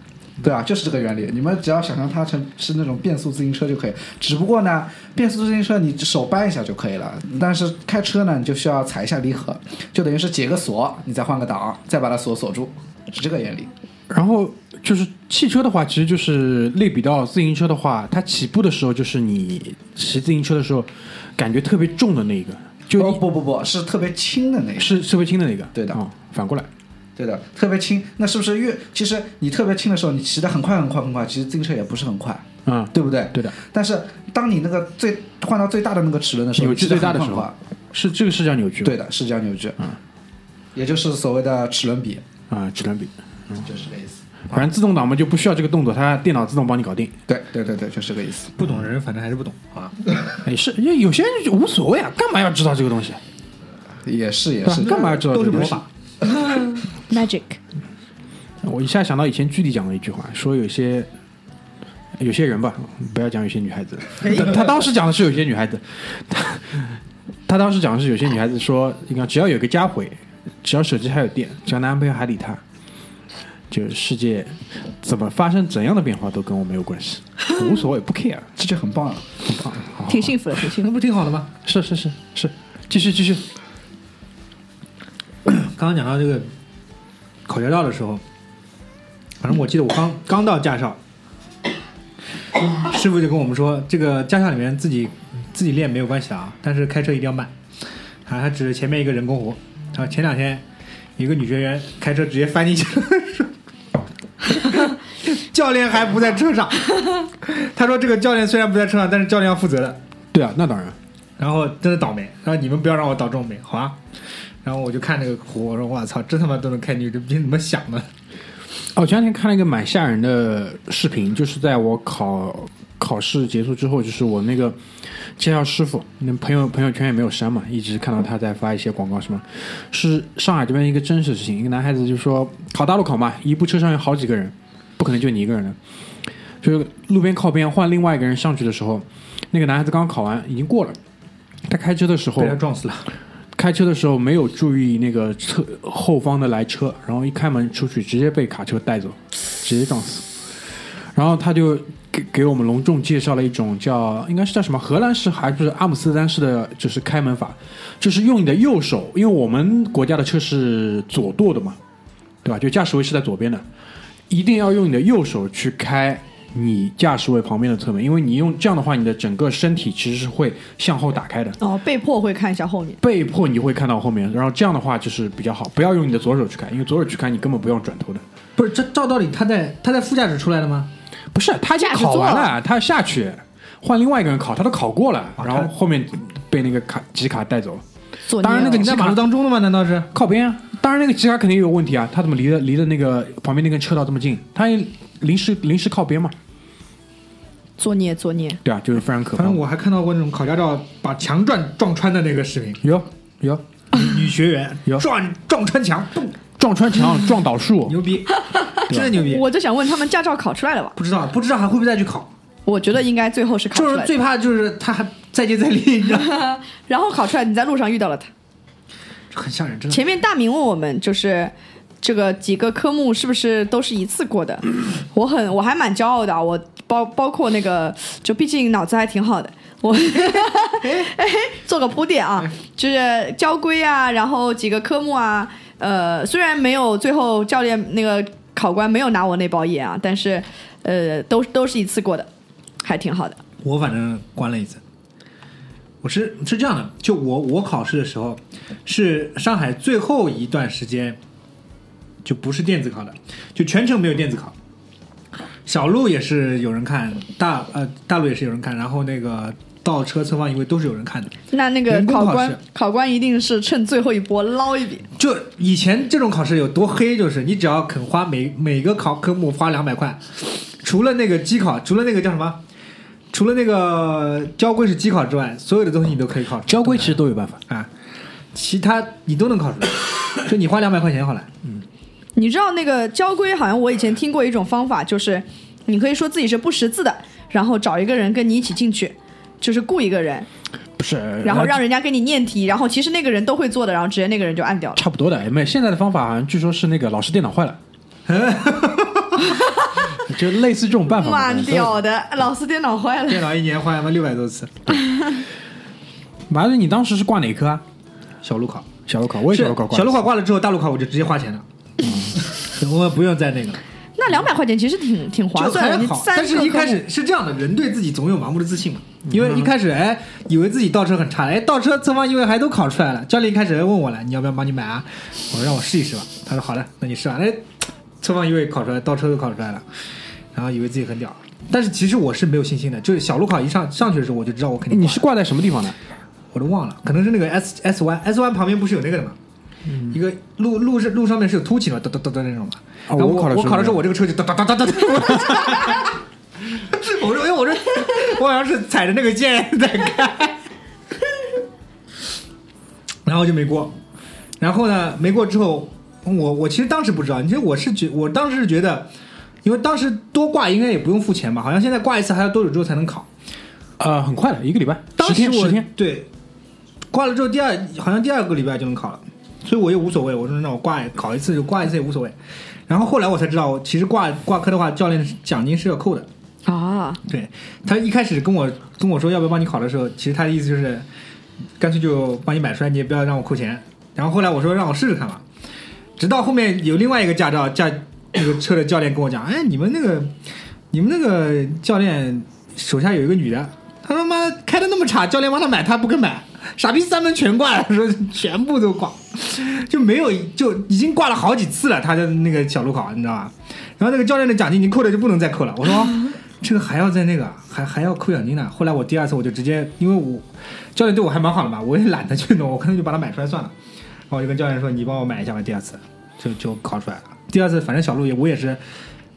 对啊，就是这个原理。你们只要想象它成是那种变速自行车就可以，只不过呢，变速自行车你手扳一下就可以了，但是开车呢，你就需要踩一下离合，就等于是解个锁，你再换个档，再把它锁锁住，是这个原理。然后就是汽车的话，其实就是类比到自行车的话，它起步的时候就是你骑自行车的时候感觉特别重的那个，就哦不不不，是特别轻的那个。是特别轻的那个。对的哦，反过来。对的，特别轻，那是不是越其实你特别轻的时候，你骑得很快很快很快，其实自行车也不是很快，嗯，对不对？对的，但是当你那个最换到最大的那个齿轮的时候，扭矩最大的时候是这个是叫扭矩。对的，是叫扭矩，嗯，也就是所谓的齿轮比，啊，齿轮比。就是这个意思。反正自动挡嘛就不需要这个动作，它电脑自动帮你搞定。对对对对，就是这个意思。不懂的人反正还是不懂，啊。也？哎，是因为有些人就无所谓啊，干嘛要知道这个东西？也是也是，干嘛要知道都这个东西？是魔法。magic，我一下想到以前剧里讲的一句话，说有些有些人吧，不要讲有些女孩子，他他当时讲的是有些女孩子，他他当时讲的是有些女孩子说，你看只要有个家回，只要手机还有电，只要男朋友还理她，就世界怎么发生怎样的变化都跟我没有关系，无所谓，不 care，这就很棒了。很棒，好好挺幸福的，挺幸福那不挺好的吗？是是是是，继续继续，刚刚讲到这个考驾照的时候，反正我记得我刚刚到驾校，师傅就跟我们说，这个驾校里面自己自己练没有关系的啊，但是开车一定要慢。啊，他指着前面一个人工湖，啊，前两天有一个女学员开车直接翻进去了。教练还不在车上，他说这个教练虽然不在车上，但是教练要负责的。对啊，那当然，然后真的倒霉，然后你们不要让我倒这种霉，好吧？然后我就看那个湖，我说我操，这他妈都能开女，这逼怎么想的？哦，我前两天看了一个蛮吓人的视频，就是在我考考试结束之后，就是我那个驾校师傅，那朋友朋友圈也没有删嘛，一直看到他在发一些广告什么，是上海这边一个真实事情，一个男孩子就说考大路考嘛，一部车上有好几个人，不可能就你一个人的，就是路边靠边换另外一个人上去的时候，那个男孩子刚考完已经过了，他开车的时候被他撞死了。开车的时候没有注意那个车后方的来车，然后一开门出去，直接被卡车带走，直接撞死。然后他就给给我们隆重介绍了一种叫应该是叫什么荷兰式还是阿姆斯特丹式的，就是开门法，就是用你的右手，因为我们国家的车是左舵的嘛，对吧？就驾驶位是在左边的，一定要用你的右手去开你驾驶位旁边的侧门，因为你用这样的话，你的整个身体其实是会向后打开的。哦，被迫会看一下后面。被迫你会看到后面，然后这样的话就是比较好，不要用你的左手去开，因为左手去开你根本不用转头的。不是，这照道理他在他在副驾驶出来的吗？不是，他已经驾驶考完了，他下去换另外一个人考，他都考过了，啊然后后面被那个卡集卡带走了，当然那个你在马路当中的吗？难道是？靠边啊！当然那个集卡肯定有问题啊，他怎么离的离的那个旁边那根车道这么近？他临时临时靠边嘛，作孽作孽，对啊，就是非常可怕反正。我还看到过那种考驾照把墙撞撞穿的那个视频，有有女女学员有撞撞穿墙，嘣，撞穿墙、撞倒树，牛逼，真的牛逼。我就想问他们驾照考出来了吧？不知道不知道还会不会再去考？我觉得应该最后是考就是出来的。最怕就是他还再接再厉，你知道吗？然后考出来，你在路上遇到了他。很吓人，真的。前面大明问我们，就是这个几个科目是不是都是一次过的？我很我还蛮骄傲的啊，我包包括那个，就毕竟脑子还挺好的。我哎 做个铺垫啊，就是交规啊，然后几个科目啊，呃，虽然没有最后教练那个考官没有拿我那包烟啊，但是呃，都都是一次过的，还挺好的。我反正关了一次。我是是这样的，就我我考试的时候，是上海最后一段时间，就不是电子考的，就全程没有电子考。小路也是有人看，大呃大路也是有人看，然后那个倒车侧方移位都是有人看的。那那个考考官试考官一定是趁最后一波捞一笔。就以前这种考试有多黑，就是你只要肯花每每个考科目花两百块，除了那个机考，除了那个叫什么，除了那个交规是机考之外，所有的东西你都可以考出来。交规其实都有办法。啊，其他你都能考出来，就你花两百块钱好了。嗯，你知道那个交规，好像我以前听过一种方法，就是你可以说自己是不识字的，然后找一个人跟你一起进去，就是雇一个人，不是，然后让人家给你念题，然后其实那个人都会做的，然后直接那个人就按掉了。差不多的。没，现在的方法好像据说是那个老师电脑坏了，就类似这种办法嘛。蛮屌的，老师电脑坏了。电脑一年换他妈六百多次，麻子，你当时是挂哪科啊？小路考。小路考，我也小路考挂。小路考挂了之后，大路考我就直接花钱了，我们不用再那个了。那两百块钱其实挺挺划算的，好，但是一开始是这样的，人对自己总有盲目的自信嘛。因嗯为一开始哎，以为自己倒车很差，哎，倒车侧方意味还都考出来了。教练一开始问我了，你要不要帮你买啊？我说让我试一试吧。他说好的，那你试吧。哎，侧方意味考出来，倒车都考出来了，然后以为自己很屌。但是其实我是没有信心的，就是小路考一上上去的时候，我就知道我肯定你是挂在什么地方的？我都忘了，可能是那个 S S Y S Y 旁边不是有那个的吗？一个路路是路上面是有凸起的嘛，哒哒哒哒那种嘛。哦然后我考的时候我考的时候，我这个车就哒哒哒哒哒哒。我说，哎，我说，我好像是踩着那个键在开，然后就没过。然后呢，没过之后，我我其实当时不知道，其实我是觉，我当时是觉得，因为当时多挂应该也不用付钱吧，好像现在挂一次还要多久之后才能考。呃，很快的，一个礼拜，当时我十天十天。对，挂了之后第二好像第二个礼拜就能考了，所以我也无所谓，我说那我挂考一次就挂一次也无所谓。然后后来我才知道，其实挂挂科的话，教练奖金是要扣的。啊，对他一开始跟我跟我说要不要帮你考的时候，其实他的意思就是干脆就帮你买出来，你也不要让我扣钱。然后后来我说让我试试看吧，直到后面有另外一个驾照驾那个车的教练跟我讲，哎，你们那个你们那个教练手下有一个女的，他他妈开的那么差，教练帮他买他不肯买，傻逼三门全挂了，说全部都挂，就没有就已经挂了好几次了，他的那个小路考，你知道吧？然后那个教练的奖金已经扣的就不能再扣了，我说。这个还要在那个还还要扣奖金呢。后来我第二次我就直接，因为我教练对我还蛮好的嘛，我也懒得去弄，我可能就把它买出来算了。然后我就跟教练说：“你帮我买一下吧。”第二次就就考出来了。第二次反正小路也我也是，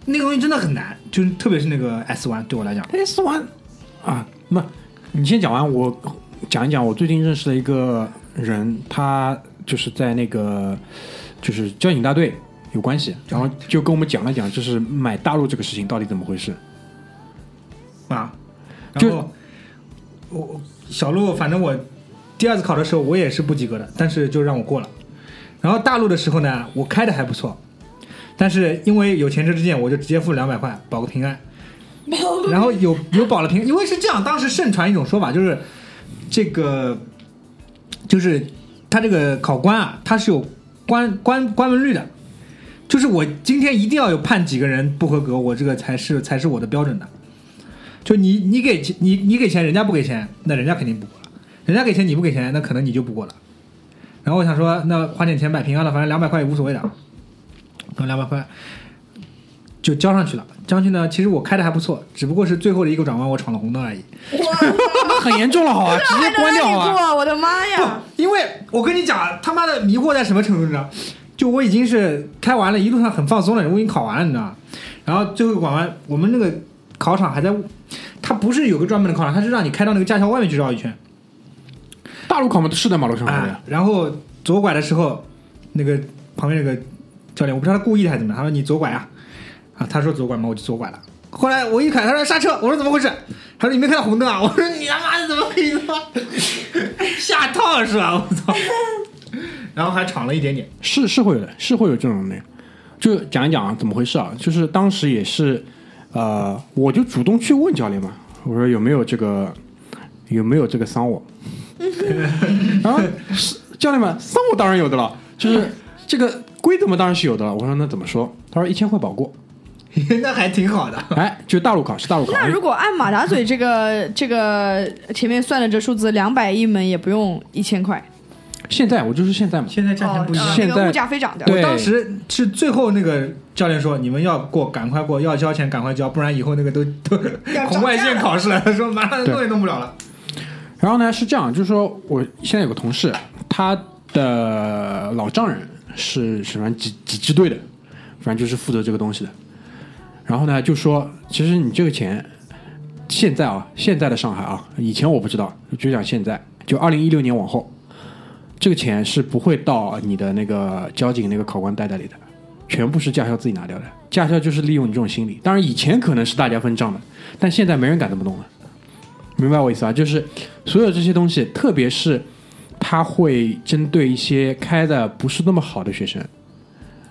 那个东西真的很难，就是特别是那个 S 弯对我来讲，S 完啊，那你先讲完，我讲一讲我最近认识的一个人，他就是在那个就是交警大队有关系，然后就跟我们讲了讲，就是买大陆这个事情到底怎么回事。啊，就然后我我小路，反正我第二次考的时候我也是不及格的，但是就让我过了。然后大陆的时候呢，我开的还不错，但是因为有前车之鉴，我就直接付了两百块保个平安。然后有有保了平，因为是这样，当时盛传一种说法，就是这个就是他这个考官啊，他是有关关关门率的，就是我今天一定要有判几个人不合格，我这个才是才是我的标准的。就你你给钱你你给钱，人家不给钱，那人家肯定不过了；人家给钱你不给钱，那可能你就不过了。然后我想说，那花点钱买平安了，反正两百块也无所谓的。然后两百块就交上去了。交上去呢，其实我开的还不错，只不过是最后的一个转弯我闯了红灯而已。那 很严重了，好吧，直接关掉好啊。还能让你过，我的妈呀！因为我跟你讲，他妈的迷惑在什么程度，你知道？就我已经是开完了，一路上很放松了，我已经考完了，你知道吗？然后最后一个转弯，我们那个考场还在，它不是有个专门的考场，它是让你开到那个驾校外面去绕一圈。大路考嘛是在马路上考的啊，，然后左拐的时候，那个旁边那个教练，我不知道他故意的还是怎么样，他说你左拐啊，啊，他说左拐嘛，我就左拐了。后来我一看，他说刹车，我说怎么回事？他说你没看到红灯啊？我说你他妈的怎么可以他妈 下套是吧？我操！然后还闯了一点点，是是会有的，是会有这种的。就讲一讲啊，怎么回事啊？就是当时也是，呃，我就主动去问教练嘛，我说有没有这个有没有这个伤我？然后教练们伤我当然有的了，就是这个规则嘛当然是有的了。我说那怎么说？他说一千块保过。那还挺好的。哎，就大陆考试大陆考，那如果按马达嘴这个这个前面算的这数字，两百一门也不用一千块，现在我就是现在嘛，现在价钱不一样。哦现在那个物价飞涨的。对我当时是最后那个教练说，你们要过赶快过，要交钱赶快交，不然以后那个都 都红外线考试了，说马上弄也弄不了了。然后呢是这样，就是说我现在有个同事，他的老丈人是什么几几支队的，反正就是负责这个东西的。然后呢就说，其实你这个钱，现在啊，现在的上海啊，以前我不知道，就讲现在，就二零一六年往后，这个钱是不会到你的那个交警那个考官袋袋里的。全部是驾校自己拿掉的。驾校就是利用你这种心理，当然以前可能是大家分账的，但现在没人敢这么弄了。明白我意思啊？就是所有这些东西，特别是他会针对一些开的不是那么好的学生，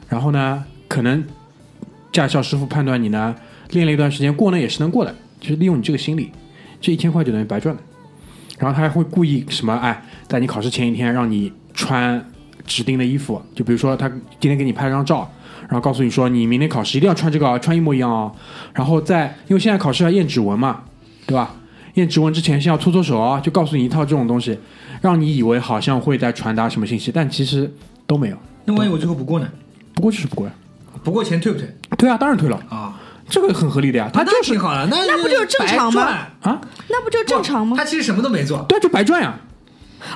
然后呢，可能驾校师傅判断你呢练了一段时间过呢也是能过的，就是利用你这个心理，这一千块就等于白赚了。然后他还会故意什么哎，在你考试前一天让你穿指定的衣服，就比如说他今天给你拍了张照，然后告诉你说你明天考试一定要穿这个，穿一模一样哦。然后在因为现在考试要验指纹嘛，对吧？验指纹之前先要搓搓手啊，就告诉你一套这种东西，让你以为好像会在传达什么信息，但其实都没有。那万一我最后不过呢？不过就是不过呀。不过钱退不退退啊，当然退了，啊？这个很合理的呀。他就是挺好了，那那不就是正常吗啊，那不就正常吗他？其实什么都没做，对啊，就白赚呀。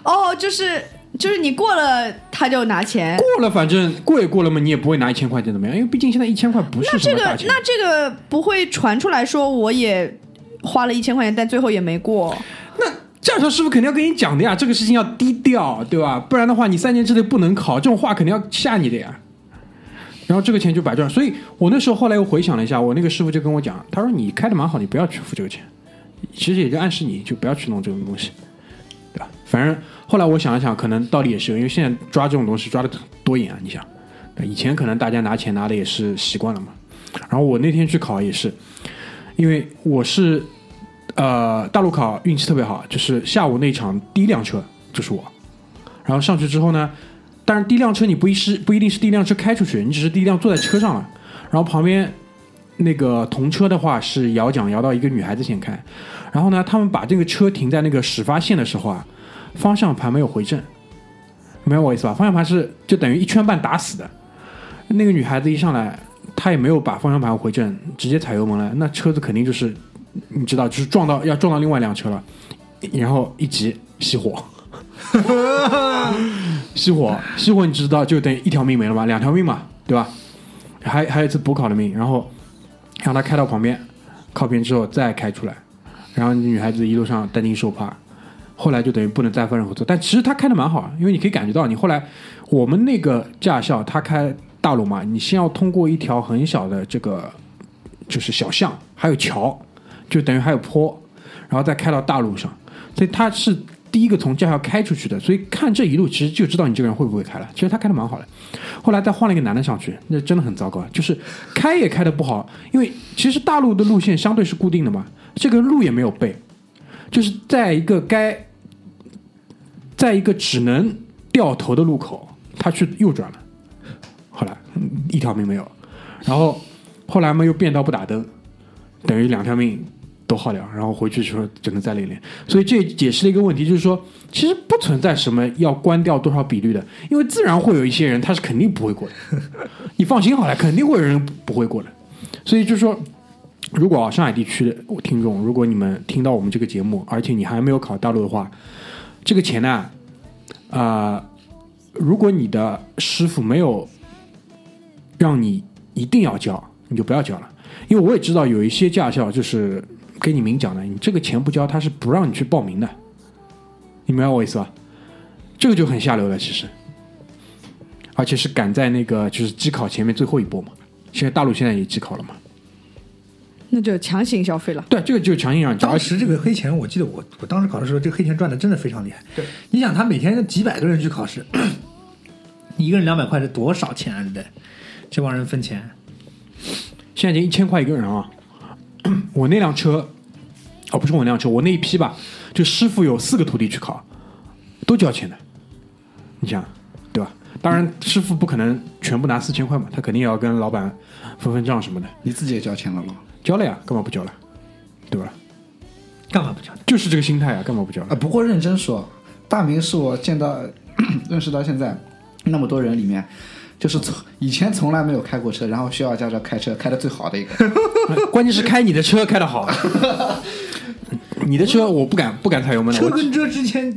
哦，就是就是你过了他就拿钱。过了，反正过也过了嘛，你也不会拿一千块钱怎么样？因为毕竟现在一千块不那这个是什么大钱。那这个不会传出来说我也花了一千块钱，但最后也没过。那驾校师傅肯定要跟你讲的呀，这个事情要低调，对吧？不然的话，你三年之内不能考，这种话肯定要吓你的呀。然后这个钱就白赚，所以我那时候后来又回想了一下，我那个师傅就跟我讲，他说你开的蛮好，你不要去付这个钱，其实也就暗示你就不要去弄这种东西，对吧？反正后来我想了想，可能道理也是，因为现在抓这种东西抓的多严啊，你想，以前可能大家拿钱拿的也是习惯了嘛。然后我那天去考也是，因为我是呃大陆考运气特别好，就是下午那场第一辆车就是我，然后上去之后呢，当然第一辆车你不一是不一定是第一辆车开出去，你只是第一辆坐在车上了，然后旁边那个同车的话是摇奖摇到一个女孩子先开，然后呢，他们把这个车停在那个始发线的时候啊，方向盘没有回正，明白我意思吧？方向盘是就等于一圈半打死的，那个女孩子一上来，他也没有把方向盘回正，直接踩油门了，那车子肯定就是你知道，就是撞到要撞到另外一辆车了，然后一急熄火。熄火，熄火，你知道就等于一条命没了吧？两条命嘛，对吧？还还有一次补考的命，然后让他开到旁边，靠边之后再开出来，然后女孩子一路上担惊受怕，后来就等于不能再犯任何错。但其实他开的蛮好，因为你可以感觉到，你后来我们那个驾校他开大路嘛，你先要通过一条很小的这个就是小巷，还有桥，就等于还有坡，然后再开到大路上，所以他是第一个从驾校开出去的，所以看这一路其实就知道你这个人会不会开了。其实他开的蛮好的，后来再换了一个男的上去，那真的很糟糕，就是开也开的不好，因为其实大路的路线相对是固定的嘛，这个路也没有背，就是在一个该在一个只能掉头的路口，他去右转了，后来嗯一条命没有，然后后来嘛又变道不打灯，等于两条命都耗掉，然后回去时候只能再练练。所以这解释了一个问题，就是说其实不存在什么要关掉多少比率的，因为自然会有一些人他是肯定不会过的，你放心好了，肯定会有人不会过的。所以就是说，如果啊上海地区的听众，如果你们听到我们这个节目，而且你还没有考大陆的话，这个钱呢，啊、如果你的师傅没有让你一定要交，你就不要交了。因为我也知道有一些驾校就是跟你明讲的，你这个钱不交，他是不让你去报名的。你明白我意思吧？这个就很下流了，其实，而且是赶在那个就是机考前面最后一波嘛。现在大陆现在也机考了嘛？那就强行消费了。对，这个就强行让你交。当时这个黑钱，我记得我我当时考的时候，这个黑钱赚的真的非常厉害。对，你想他每天几百个人去考试，你一个人两百块是多少钱啊？对不对？这帮人分钱，现在已经一千块一个人啊！我那辆车，哦，不是我那辆车，我那一批吧，就师傅有四个徒弟去考，都交钱的。你想，对吧？当然，师傅不可能全部拿四千块嘛，他肯定也要跟老板分分账什么的。你自己也交钱了咯？交了呀，干嘛不交了？对吧？干嘛不交？就是这个心态啊，干嘛不交啊，了？不过认真说，大明是我见到 认识到现在那么多人里面，就是从以前从来没有开过车，然后需要驾照开车开的最好的一个。关键是开你的车开的好，你的车我不敢不敢踩油门的。车跟车之间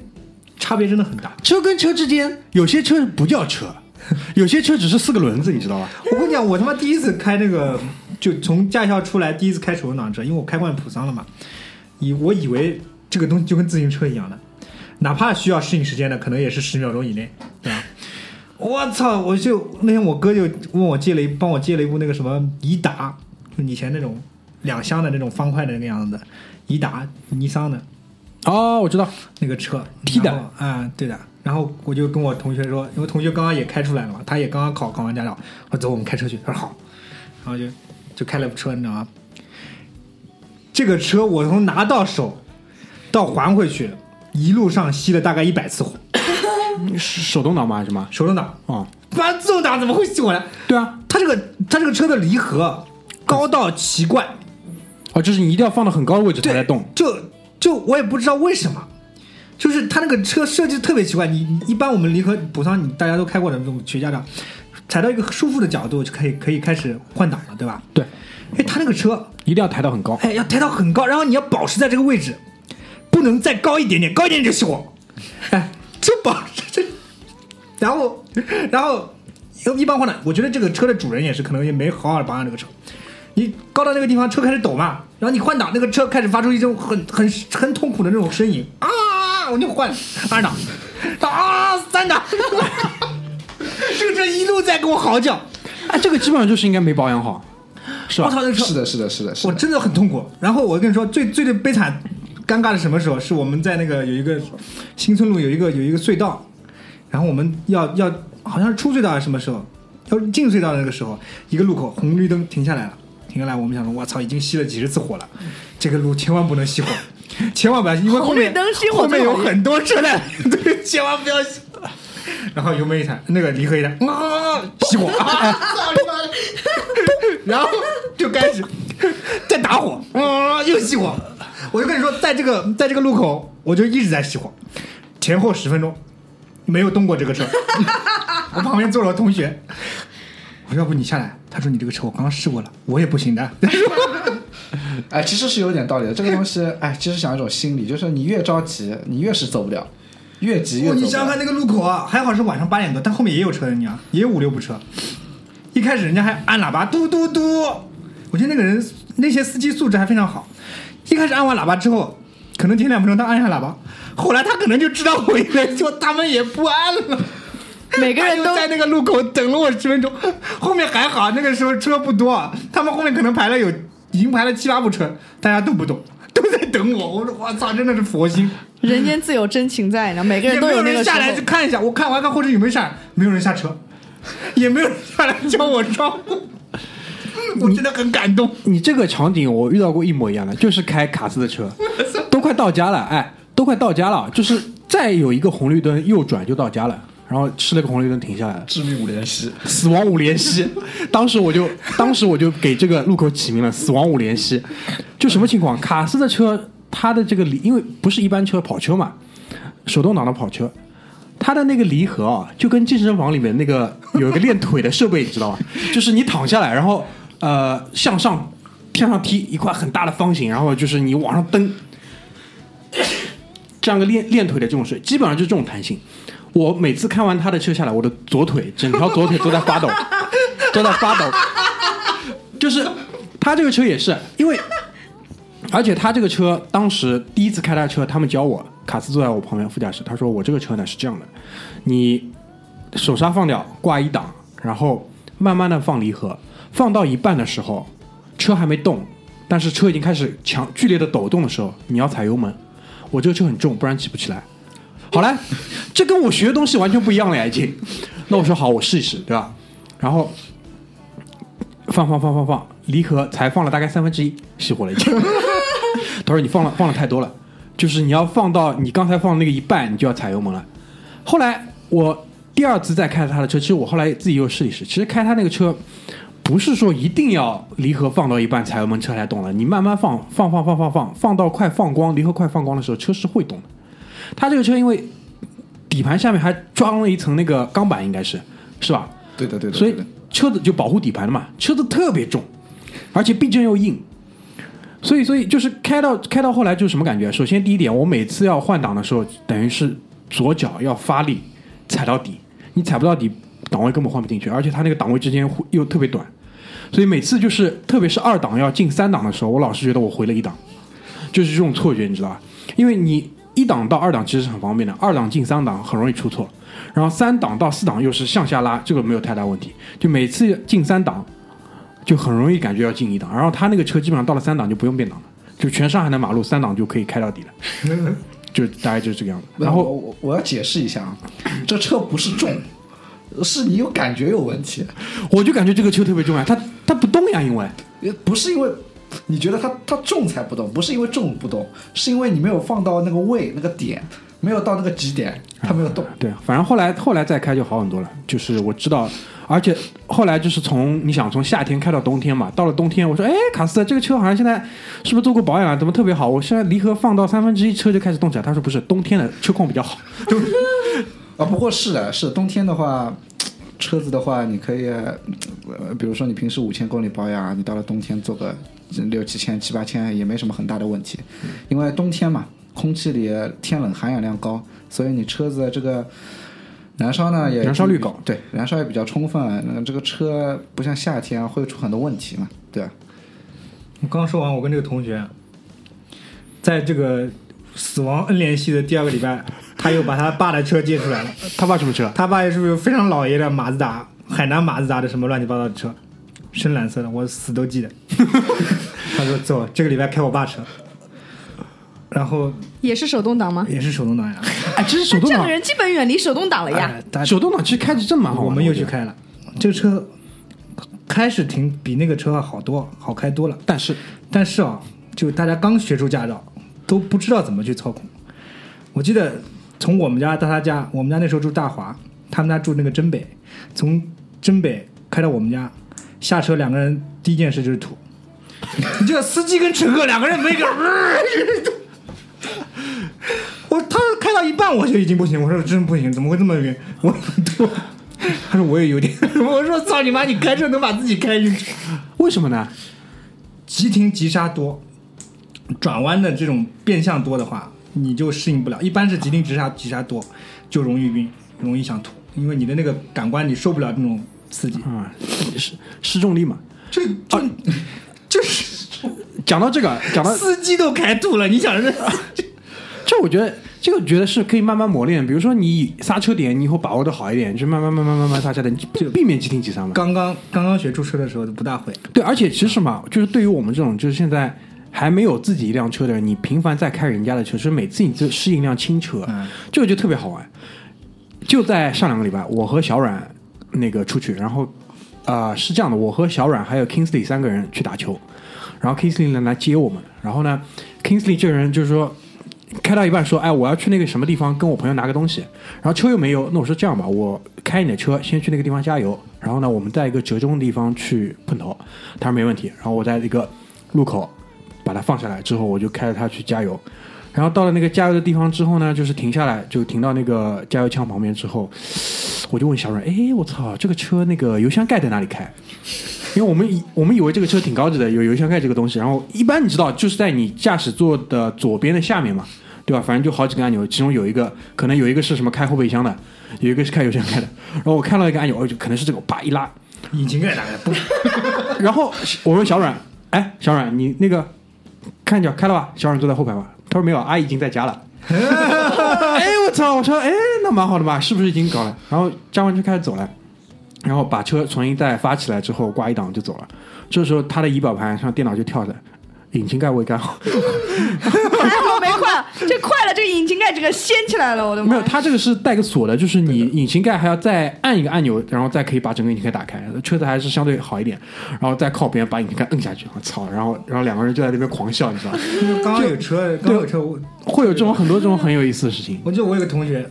差别真的很大。车跟车之间，有些车不叫车，有些车只是四个轮子，你知道吧？我跟你讲，我他妈第一次开那个，就从驾校出来第一次开手动挡车，因为我开惯普桑了嘛，以我以为这个东西就跟自行车一样的，哪怕需要适应时间的，可能也是十秒钟以内，对吧？我操！我就那天我哥就问我借了一，帮我借了一部那个什么颐达，就以前那种两厢的那种方块的那个样子的颐达，尼桑的哦，我知道，那个车 T 的啊、对的。然后我就跟我同学说，因为同学刚刚也开出来了嘛，他也刚刚考考完驾照，我说走，我们开车去。他说好，然后就就开了部车，你知道吗？这个车我从拿到手到还回去，一路上熄了大概一百次火，是手动挡吗？还是什么？手动挡，哦，妈自动挡怎么会熄火呢？对啊，它这个它这个车的离合高到奇怪，哦，就是你一定要放到很高的位置它，才动。就就我也不知道为什么，就是它那个车设计特别奇怪。你你一般我们离合补上，你大家都开过的那种学驾照，踩到一个舒服的角度就可以可以开始换挡了，对吧？对，哎，它那个车一定要抬到很高。哎要抬到很高，然后你要保持在这个位置，不能再高一点点，高一点点就熄火。哎，就保这这，然后然后一般换挡，我觉得这个车的主人也是可能也没好好保养这个车。你高到那个地方，车开始抖嘛，然后你换挡，那个车开始发出一种很很很痛苦的那种声音啊！我就换二档，啊三档，这个车一路在跟我嚎叫，哎，这个基本上就是应该没保养好，是吧？我操，那车是的，是的，是的，是的。我真的很痛苦。然后我跟你说，最最最悲惨、尴尬的什么时候？是我们在那个有一个新村路有一个有一个隧道，然后我们要要好像是出隧道还是什么时候？要进隧道的那个时候，一个路口红绿灯停下来了，停下来，我们想说，我操，已经熄了几十次火了，这个路千万不能熄火，千万不要，因为后面红绿灯熄火 后面有很多车辆，对，千万不要熄。然后油门一踩，那个离合一踩，啊，熄火，然后就开始再打火，啊，又熄火。我就跟你说，在这个在这个路口，我就一直在熄火，前后十分钟没有动过这个车。我旁边坐了个同学，我说要不你下来？他说你这个车我刚刚试过了，我也不行的。哎，其实是有点道理的。这个东西，哎，其实想一种心理，就是你越着急，你越是走不了，越急越哦，走不了。你想想看那个路口啊，还好是晚上八点多，但后面也有车的，你啊，也有五六部车。一开始人家还按喇叭嘟嘟嘟，我觉得那个人那些司机素质还非常好。一开始按完喇叭之后，可能停两分钟他按下喇叭，后来他可能就知道我应该就他们也不按了。每个人都在那个路口等了我十分钟，后面还好，那个时候车不多，他们后面可能排了有已经排了七八部车，大家都不动，都在等我。我说我操，真的是佛心。人间自有真情在，你知道，每个人都没有那个时人下来去看一下，我看完看后车有没有下来，没有人下车，也没有人下来教我招呼，我真的很感动。你这个场景我遇到过一模一样的，就是开卡斯的车，都快到家了，哎，都快到家了，就是再有一个红绿灯右转就到家了，然后吃了个红绿灯停下来了，致命五连吸，死亡五连吸。当时我就当时我就给这个路口起名了“死亡五连吸”。就什么情况？卡斯的车，它的这个离，因为不是一般车跑车嘛，手动挡的跑车，它的那个离合啊，就跟健身房里面那个有一个练腿的设备，你知道吗？就是你躺下来，然后呃向上向上踢一块很大的方形，然后就是你往上蹬，这样个练练腿的这种水，基本上就是这种弹性。我每次看完他的车下来，我的左腿整条左腿都在发抖，都在发抖。就是他这个车也是，因为而且他这个车当时第一次开他的车，他们教我，卡斯坐在我旁边副驾驶，他说我这个车呢是这样的，你手刹放掉，挂一档，然后慢慢的放离合，放到一半的时候，车还没动，但是车已经开始强剧烈的抖动的时候，你要踩油门。我这个车很重，不然起不起来。好嘞，这跟我学的东西完全不一样了呀，已经。那我说好，我试一试，对吧？然后放放放放放，离合才放了大概三分之一，熄火了已经。他说你放了放了太多了，就是你要放到你刚才放的那个一半，你就要踩油门了。后来我第二次再开他的车，其实我后来自己又试一试，其实开他那个车。不是说一定要离合放到一半踩油门车才动了，你慢慢放放放放放放放到快放光，离合快放光的时候，车是会动的。它这个车因为底盘下面还装了一层那个钢板，应该是是吧？对的对的，所以车子就保护底盘的嘛，车子特别重，而且避震又硬，所以所以就是开到开到后来就是什么感觉？首先第一点，我每次要换挡的时候，等于是左脚要发力踩到底，你踩不到底，档位根本换不进去，而且它那个档位之间又特别短，所以每次就是特别是二档要进三档的时候，我老是觉得我回了一档，就是这种错觉，你知道吧？因为你一档到二档其实是很方便的，二档进三档很容易出错，然后三档到四档又是向下拉，这个没有太大问题。就每次进三档，就很容易感觉要进一档，然后他那个车基本上到了三档就不用变档了，就全上海的马路三档就可以开到底了，就大概就是这个样子。然后我我我要解释一下啊，这车不是重，是你有感觉有问题，我就感觉这个车特别重啊，它它不动呀，因为不是因为你觉得它它重才不动，不是因为重不动，是因为你没有放到那个位那个点，没有到那个极点，它没有动。对，反正后来后来再开就好很多了。就是我知道，而且后来就是从你想从夏天开到冬天嘛，到了冬天，我说，哎，卡斯特这个车好像现在是不是做过保养啊？怎么特别好？我现在离合放到三分之一，车就开始动起来。他说不是，冬天的车况比较好。啊，不过是的，是冬天的话，车子的话，你可以，呃，比如说你平时五千公里保养，你到了冬天做个六七千、七八千也没什么很大的问题，因为冬天嘛，空气里天冷，含氧量高，所以你车子的这个燃烧呢也燃烧率高，对，燃烧也比较充分，那这个车不像夏天啊会出很多问题嘛，对吧？我刚说完，我跟这个同学，在这个死亡 N 联系的第二个礼拜，他又把他爸的车借出来了。他爸什么车？他爸也是个非常老爷的马自达，海南马自达的什么乱七八糟的车，深蓝色的，我死都记得。他说走，这个礼拜开我爸车，然后也是手动挡吗？也是手动挡呀。哎，这是手动挡这样的，人基本远离手动挡了呀。哎手动挡其实开着真蛮好。我们又去，开了，这个车开始挺比那个车好多，好开多了。但是但是啊，就大家刚学出驾照，都不知道怎么去操控。我记得从我们家到他家，我们家那时候住大华，他们家住那个真北，从真北开到我们家，下车两个人第一件事就是吐。你这司机跟乘客两个人没个，我他开到一半我就已经不行，我说真不行，怎么会这么晕？我吐。他说我也有点，我说操你妈，你开车能把自己开晕？为什么呢？急停急刹多，转弯的这种变向多的话，你就适应不了。一般是急停急刹急刹多，就容易晕，容易想吐，因为你的那个感官你受不了这种刺激。啊，失失重力嘛。这这、就是讲到这个，讲到司机都开吐了，你想这 这，我觉得这个觉得是可以慢慢磨练。比如说你刹车点，你以后把握的好一点，就慢慢慢慢慢慢刹车点，就避免急停急刹嘛。刚刚刚刚学驻车的时候就不大会，对，而且其实嘛，就是对于我们这种就是现在还没有自己一辆车的人，你频繁在开人家的车，就是每次你就适应一辆轻车，嗯这个就特别好玩。就在上两个礼拜，我和小阮那个出去，然后啊、呃是这样的，我和小阮还有 Kingsley 三个人去打球，然后 Kingsley 呢来接我们，然后呢，Kingsley 这个人就是说。开到一半说：“哎，我要去那个什么地方跟我朋友拿个东西。”然后车又没油，那我说这样吧，我开你的车，先去那个地方加油。然后呢，我们在一个折中的地方去碰头。他说没问题。然后我在一个路口把它放下来之后，我就开着它去加油。然后到了那个加油的地方之后呢，就是停下来，就停到那个加油枪旁边之后，我就问小阮：“哎，我操，这个车那个油箱盖在哪里开？”因为我们以我们以为这个车挺高级的，有油箱盖这个东西。然后一般你知道，就是在你驾驶座的左边的下面嘛，对吧？反正就好几个按钮，其中有一个可能有一个是什么开后备箱的，有一个是开油箱盖的。然后我看到一个按钮，哦，就可能是这个，我叭一拉，引擎盖打开，嘣，然后我问小阮：“哎，小阮，你那个看脚开了吧？”小冉坐在后排吧，他说没有，阿姨已经在家了。哎，我操！我说，哎，那蛮好的吧？是不是已经搞了？然后加完就开始走了，然后把车重新再发起来之后挂一档就走了。这时候他的仪表盘上电脑就跳着，引擎盖未盖好。还好没快，这快了，这个引擎盖这个掀起来了，我的妈！没有，它这个是带个锁的，就是你引擎盖还要再按一个按钮，然后再可以把整个引擎盖打开。车子还是相对好一点，然后再靠边把引擎盖摁下去。我操！然后然后两个人就在那边狂笑，你知道吗？刚刚有车，刚刚有车，我会有这种很多这种很有意思的事情。我记得我有个同学，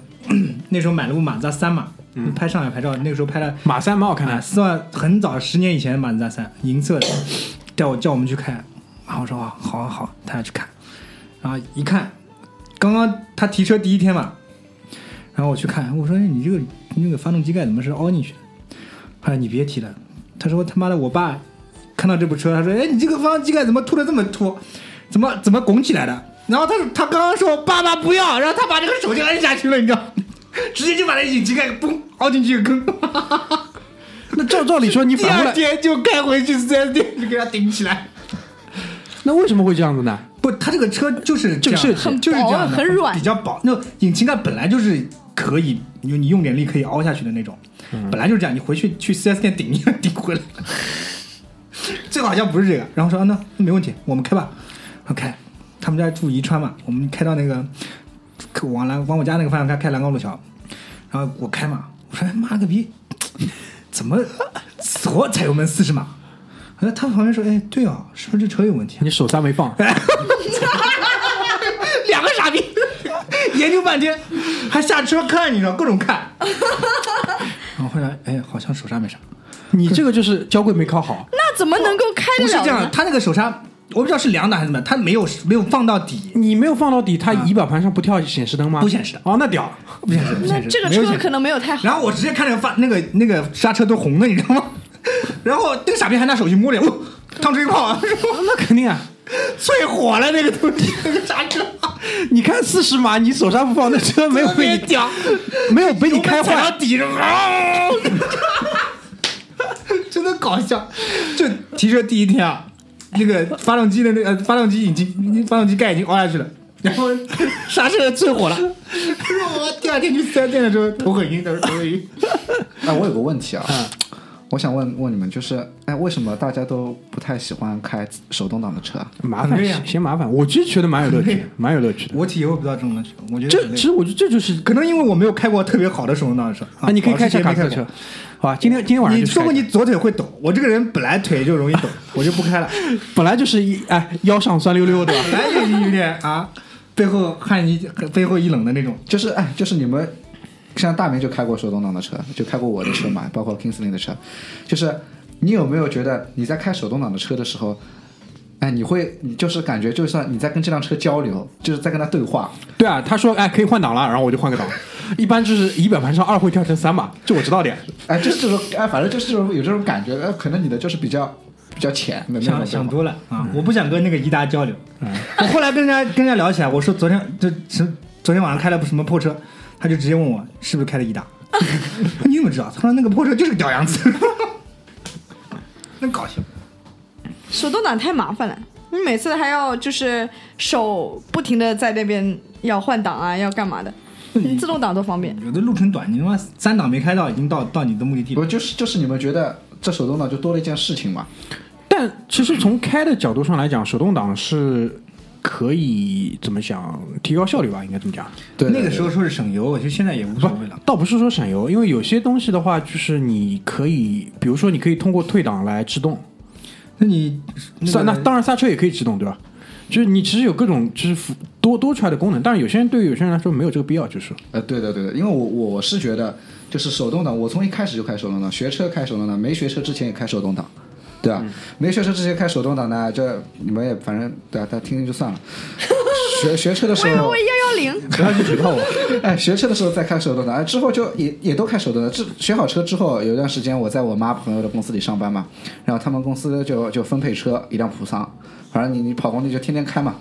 那时候买了部马自达三嘛，拍上海牌照，那个时候拍了马三蛮好看啊，的，四万很早，十年以前的马自达三，银色的，叫我叫我们去看，然后我说啊，好好好，他要去看，然后一看，刚刚他提车第一天嘛，然后我去看，我说哎，你这个你那个发动机盖怎么是凹进去的？他说你别提了，他说他妈的我爸看到这部车，他说哎，你这个发动机盖怎么凸的这么凸，怎么怎么拱起来的？然后他他刚刚说爸爸不要，然后他把这个手就摁下去了，你知道，直接就把那引擎盖嘣凹进去一个坑。那照照理说你第反过来，二天就开回去四 S 店，就给他顶起来。那为什么会这样子呢？不，它这个车就是这个样设计就是这样的，很薄很软比较薄。那引擎盖本来就是可以，你你用点力可以凹下去的那种，嗯本来就是这样。你回去去 4S 店顶一下 顶回来，这个好像不是这个。然后说啊，那那没问题，我们开吧。然后开，他们家住宜川嘛，我们开到那个往南往我家那个方向开，开兰高路桥。然后我开嘛，我说哎妈了个逼，怎么左踩油门四十码？哎，他旁边说，哎，对啊，是不是这车有问题啊？你手刹没放，两个傻逼，研究半天，还下车看，你知道各种看。然后后来，哎，好像手刹没刹。你这个就是交规没考好。那怎么能够开不是这样？他那个手刹，我不知道是两档还是怎么样，他没有没有放到底，你没有放到底，它仪表盘上不跳显示灯吗？不显示的哦，那屌。不显示，不那显示。这个没有显示车可能没有太好。然后我直接看那个发那个那个刹车都红了，你知道吗？然后那个傻逼还拿手机摸脸，哦，烫吹泡啊，那肯定啊！淬火了那个东西，那个刹车，你看四十码，你手刹不放，那车没有被你屌，没有被你开坏。底上，啊！真的搞笑。就提车第一天啊，那个发动机的那个发动机已经发动机盖已经凹下去了，然后刹车最火了。我第二天去四 S 店的时候头很晕，头很晕。哎，我有个问题啊，嗯我想问问你们，就是哎，为什么大家都不太喜欢开手动挡的车啊？麻烦嫌麻烦。我其实觉得蛮有乐趣的，蛮有乐趣的。我体会不到这种乐趣，我觉得这其实我觉得这就是可能因为我没有开过特别好的手动挡的车啊，你可以开一下卡车车。好吧，今天今天晚上你说过你左腿会抖，我这个人本来腿就容易抖，我就不开了。本来就是一哎腰上酸溜溜的，本来就有点啊，背后汗一背后一冷的那种。就是哎，就是你们像大明就开过手动挡的车，就开过我的车嘛，包括 Kingsley 的车，就是你有没有觉得你在开手动挡的车的时候？哎，你会，你就是感觉，就算你在跟这辆车交流，就是在跟他对话，对啊，他说哎可以换挡了，然后我就换个挡。一般就是仪表盘上二会跳成三嘛，这我知道的呀。哎，就是这种，哎，反正就是这种有这种感觉，呃，可能你的就是比较比较浅的那种想想多了啊！我不想跟那个伊达交流。我后来跟人家跟人家聊起来，我说昨天就什昨天晚上开了部什么破车，他就直接问我是不是开的伊达。你怎么知道？他说那个破车就是个屌样子。那搞笑。手动挡太麻烦了，你每次还要就是手不停的在那边要换挡啊，要干嘛的？你自动挡多方便。有的路程短，你他妈三档没开到，已经到到你的目的地了。不就是就是你们觉得这手动挡就多了一件事情嘛？但其实从开的角度上来讲，手动挡是可以怎么讲提高效率吧？应该这么讲。对，那个时候说是省油，我觉得现在也无所谓了。倒不是说省油，因为有些东西的话，就是你可以，比如说你可以通过退档来制动，那你刹那当然刹车也可以制动，对吧？就是你其实有各种就是辅多多出来的功能，但是有些人对于有些人来说没有这个必要，就是呃，对的对的，因为我我是觉得就是手动挡，我从一开始就开手动挡，学车开手动挡，没学车之前也开手动挡，对吧？没学车之前开手动挡的，这你们也反正对啊，大家听听就算了。学学车的时候我幺幺零，不要去举报我。哎，学车的时候再开手动挡，哎，之后就也也都开手动挡。这学好车之后，有一段时间我在我妈朋友的公司里上班嘛，然后他们公司就就分配车一辆普桑，反正你你跑工地就天天开嘛。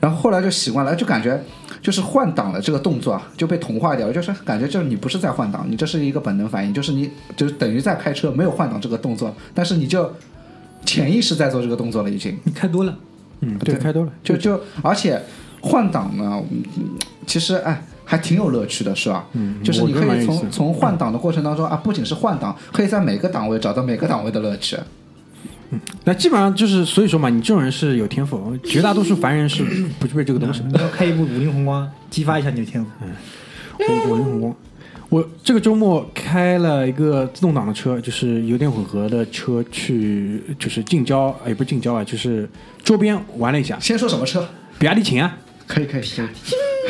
然后后来就习惯了，就感觉就是换挡的这个动作啊就被同化掉了，就是感觉就是你不是在换挡，你这是一个本能反应，就是你就是等于在开车，没有换挡这个动作，但是你就潜意识在做这个动作了已经。你开多了，嗯，对，开多了，就就而且换挡呢，嗯其实哎还挺有乐趣的，是吧？嗯就是你可以从从换挡的过程当中啊，不仅是换挡，可以在每个档位找到每个档位的乐趣。那基本上就是，所以说嘛，你这种人是有天赋，绝大多数凡人是 不具备这个东西的。你要开一部五菱宏光，激发一下你的天赋。我我用光。我这个周末开了一个自动挡的车，就是油电混合的车，去就是近郊，也不是近郊啊，就是周边玩了一下。先说什么车？比亚迪秦啊，可以可以可以。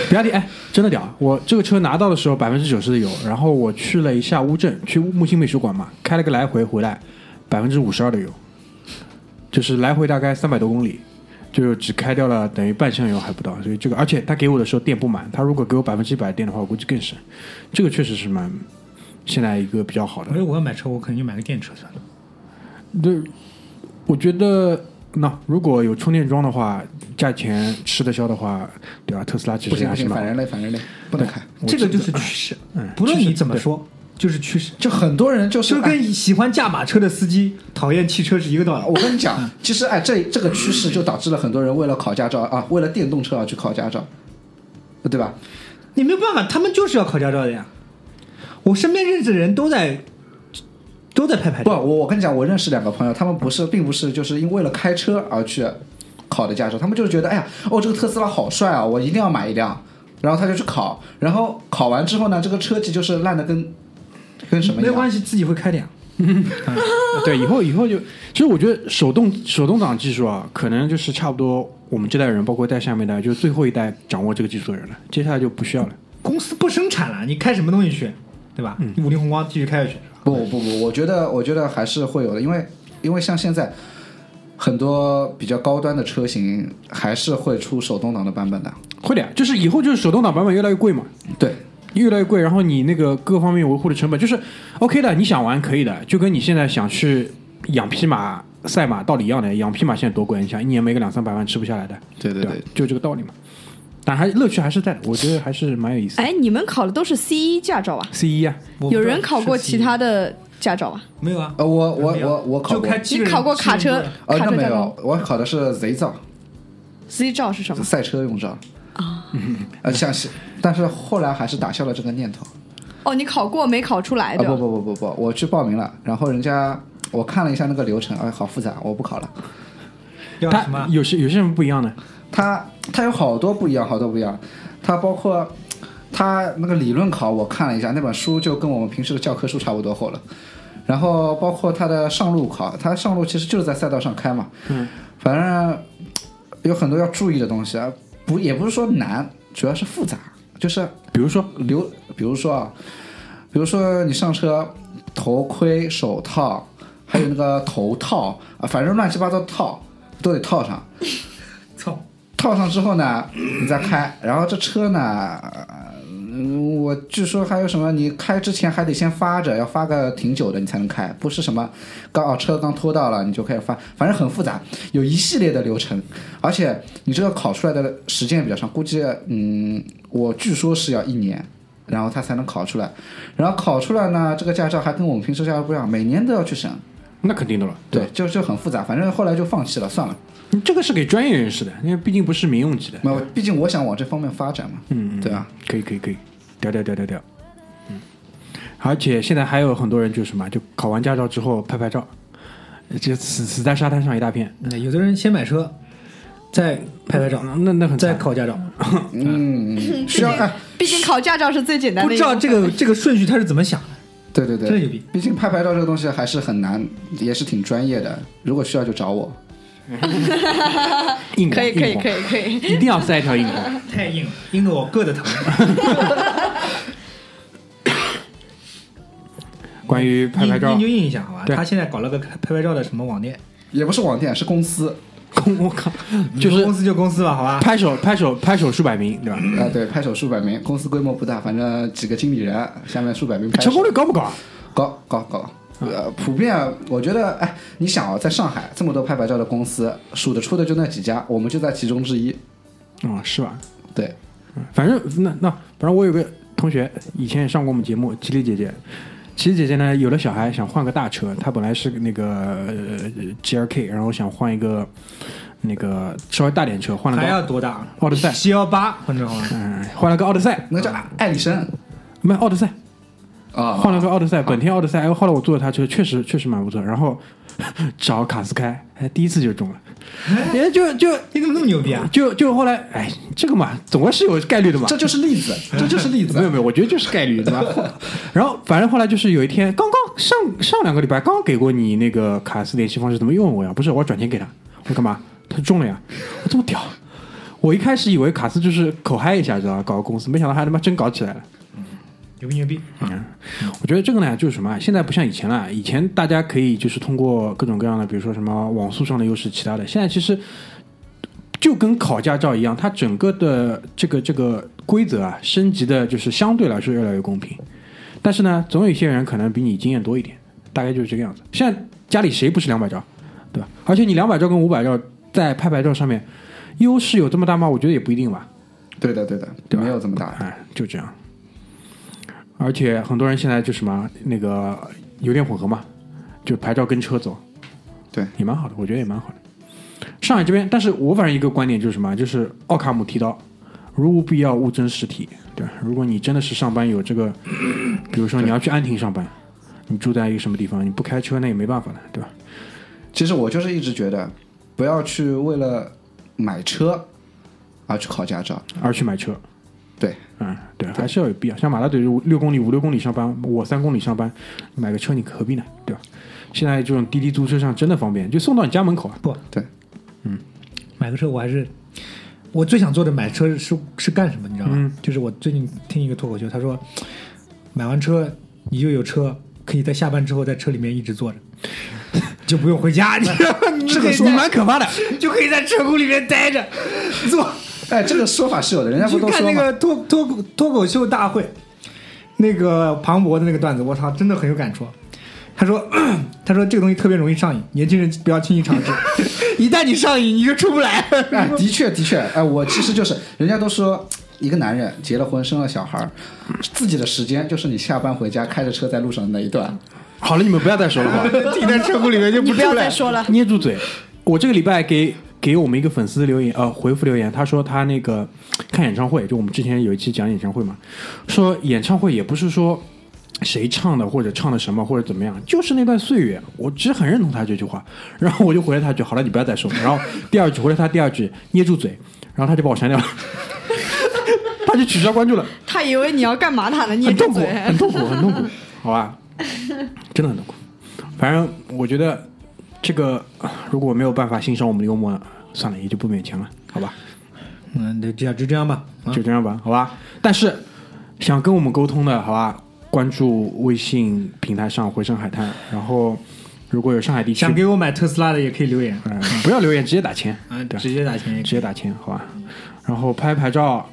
比亚迪，哎，真的屌！我这个车拿到的时候百分之九十的油，然后我去了一下乌镇，去木星美术馆嘛，开了个来回回来，百分之五十二的油，就是来回大概三百多公里，就只开掉了等于半箱油还不到，所以这个，而且他给我的时候电不满，他如果给我百分之一百电的话，我估计更省。这个确实是蛮现在一个比较好的因为我要买车，我肯定就买个电车算了。对，我觉得那如果有充电桩的话，价钱吃得消的话，对吧？特斯拉其实还是蛮反人类反人类，不能开。这个就是趋势，嗯不论你怎么说，就是趋势，就很多人就是就跟喜欢驾马车的司机讨厌汽车是一个道理。我跟你讲，其实哎，这这个趋势就导致了很多人为了考驾照啊，为了电动车而去考驾照，对吧？你没有办法，他们就是要考驾照的呀。我身边认识的人都在都在拍牌不，我我跟你讲，我认识两个朋友，他们不是，并不是就是因为了开车而去考的驾照，他们就是觉得，哎呀，哦，这个特斯拉好帅啊，我一定要买一辆，然后他就去考，然后考完之后呢，这个车技就是烂的跟跟什么。没有关系，自己会开的呀。对，以后以后就，其实我觉得手动手动挡技术啊，可能就是差不多我们这代人，包括带下面一代，就是最后一代掌握这个技术的人了，接下来就不需要了。公司不生产了，你开什么东西去，对吧？你五菱宏光继续开下去。不不不，我觉得我觉得还是会有的，因为因为像现在很多比较高端的车型还是会出手动挡的版本的。会的呀，就是以后就是手动挡版本越来越贵嘛，对，越来越贵，然后你那个各方面维护的成本就是 OK 的，你想玩可以的，就跟你现在想去养匹马、赛马道理一样的。养匹马现在多贵，你想一年没个两三百万吃不下来的，吧对对对，就这个道理嘛。但还乐趣还是在的，我觉得还是蛮有意思的。哎，你们考的都是 C 一驾照啊？C 一啊，有人考过其他的驾照啊？没有啊？呃，我我我我考过，你考过卡车呃，那没卡车驾照有，我考的是 Z 照，？C 照是什么？赛车用照。啊，呃，像是，但是后来还是打消了这个念头。哦，你考过没考出来啊，不不不不不，我去报名了，然后人家我看了一下那个流程，哎，好复杂，我不考了。他要什么？有些有些人不一样的，它它有好多不一样，好多不一样。它包括它那个理论考，我看了一下，那本书就跟我们平时的教科书差不多厚了。然后包括它的上路考，它上路其实就是在赛道上开嘛。嗯，反正有很多要注意的东西啊，不也不是说难，主要是复杂，就是比如说留，比如说啊，比如说你上车，头盔、手套，还有那个头套啊，反正乱七八糟的套都得套上。操！套上之后呢，你再开，然后这车呢，嗯，我据说还有什么，你开之前还得先发着，要发个挺久的，你才能开，不是什么刚哦车刚拖到了你就开始发，反正很复杂，有一系列的流程，而且你这个考出来的时间也比较长，估计嗯，我据说是要一年。然后他才能考出来，然后考出来呢，这个驾照还跟我们平时驾照不一样，每年都要去审，那肯定的了，对，就就很复杂，反正后来就放弃了，算了。你这个是给专业人士的，因为毕竟不是民用级的。没有，毕竟我想往这方面发展嘛，嗯，对啊？可以可以可以，屌屌屌屌屌。嗯，而且现在还有很多人就是什么，就考完驾照之后拍拍照，就死死在沙滩上一大片，那有的人先买车，再拍拍照，那那很再考驾照。嗯，需要哎，毕竟考驾照是最简单的不知。道这个这个顺序他是怎么想的？对对对，真牛逼！毕竟拍拍照这个东西还是很难，也是挺专业的。如果需要就找我。硬可以可以硬可以可以。一定要塞一条硬广。太硬了，硬的我硌得疼。关于拍拍照你，你就印一下好吧？他现在搞了个拍拍照的什么网店，也不是网店，是公司我靠，就是公司就公司吧，好吧？拍手拍手拍手数百名，对吧？啊，对，拍手数百名，公司规模不大，反正几个经理人，下面数百名拍手成功率高不高啊？高高高。呃，普遍我觉得，哎，你想啊，在上海这么多拍牌照的公司，数得出的就那几家，我们就在其中之一。哦，是吧？对，反正那那反正我有个同学以前也上过我们节目，吉利姐姐。吉利姐姐呢有了小孩，想换个大车。她本来是那个呃 GLK，然后想换一个那个稍微大点车，换了还要多大？奥德赛，七幺八，换成？嗯，换了个奥德赛，那叫艾力绅没有奥德赛，啊，换了个奥德赛，本田奥德赛。哎，后来我坐了他车，确实确实蛮不错。然后 找卡斯开，哎，第一次就中了，哎就就你怎么那么牛逼啊？就就后来，哎，这个嘛，总归是有概率的嘛。这就是例子，这就是例子。没有没有，我觉得就是概率，对吧？然后反正后来就是有一天，刚刚上上两个礼拜，刚给过你那个卡斯联系方式，怎么又问我呀？不是，我要转钱给他，我说干嘛？他说中了呀，我这么屌。我一开始以为卡斯就是口嗨一下，知道吧？搞个公司，没想到还他妈真搞起来了。牛逼牛逼！嗯，我觉得这个呢，就是什么啊？现在不像以前了，以前大家可以就是通过各种各样的，比如说什么网速上的优势，其他的，现在其实就跟考驾照一样，它整个的这个这个规则啊，升级的就是相对来说越来越公平。但是呢，总有一些人可能比你经验多一点，大概就是这个样子。现在家里谁不是两百兆，对吧？而且你两百兆跟五百兆在拍牌照上面优势有这么大吗？我觉得也不一定吧。对的对的，对没有这么大。哎，就这样。而且很多人现在就什么那个油电混合嘛，就牌照跟车走，对，也蛮好的，我觉得也蛮好的。上海这边，但是我反正一个观点就是什么，就是奥卡姆提到，如无必要勿增实体，对吧？如果你真的是上班有这个，比如说你要去安亭上班，你住在一个什么地方，你不开车那也没办法的，对吧？其实我就是一直觉得，不要去为了买车而去考驾照。而去买车，对，嗯，对，还是要有必要。像马大嘴六公里、五六公里上班，我三公里上班，买个车你何必呢？对吧？现在这种滴滴租车上真的方便，就送到你家门口啊。不，对，嗯买个车我还是我最想做的买车是是干什么，你知道吗？嗯就是我最近听一个脱口秀，他说买完车你就有车，可以在下班之后在车里面一直坐着，就不用回家，你知道吗？你 这个说蛮可怕的，就可以在车库里面待着坐。哎，这个说法是有的，人家不都说那？个脱脱口脱口秀大会，那个庞博的那个段子，我操，真的很有感触。他说：“他说这个东西特别容易上瘾，年轻人不要轻易尝试，一旦你上瘾，你就出不来。哎，的确的确，哎，我其实就是，人家都说一个男人结了婚生了小孩儿，自己的时间就是你下班回家开着车在路上的那一段。好了，你们不要再说了，好吧？停在车库里面就你不要出来再。说了，捏住嘴。我这个礼拜给给我们一个粉丝留言，呃，回复留言，他说他那个看演唱会，就我们之前有一期讲演唱会嘛，说演唱会也不是说谁唱的或者唱的什么或者怎么样，就是那段岁月。我其实很认同他这句话，然后我就回了他一句：“好了，你不要再说。”然后第二句回了他第二句：“捏住嘴。”然后他就把我删掉了，他就取消关注了。他以为你要干嘛，他能捏很痛苦，住嘴。很痛苦，很痛苦，好吧，真的很痛苦。反正我觉得这个啊如果没有办法欣赏我们的幽默，算了，也就不勉强了，好吧，嗯，就这样，就这样吧。啊就这样吧，好吧。但是想跟我们沟通的，好吧，关注微信平台上回声海滩，然后如果有上海地区想，给我买特斯拉的也可以留言，嗯，不要留言，直接打钱，嗯，对直接打钱。直接打钱，好吧。然后拍牌照，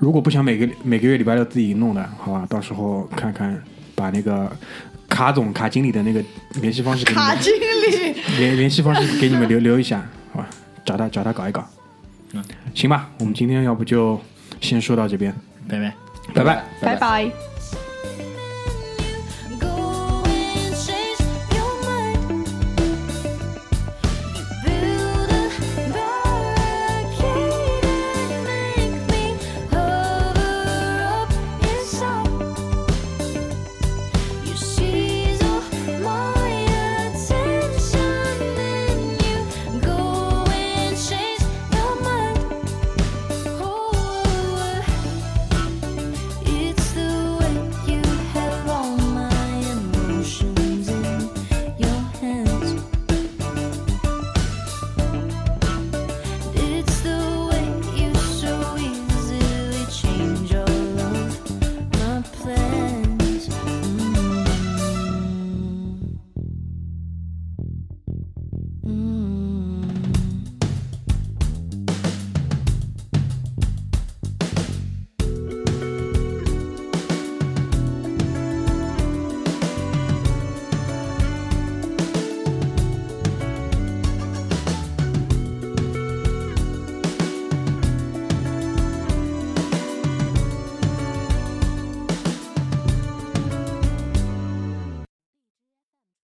如果不想每个每个月礼拜六自己弄的，好吧，到时候看看把那个卡总、卡经理的那个联系方式给你们卡经理，联联系方式给你们留留一下，好吧，找他找他搞一搞。嗯，行吧，我们今天要不就先说到这边，拜拜。拜拜。拜拜。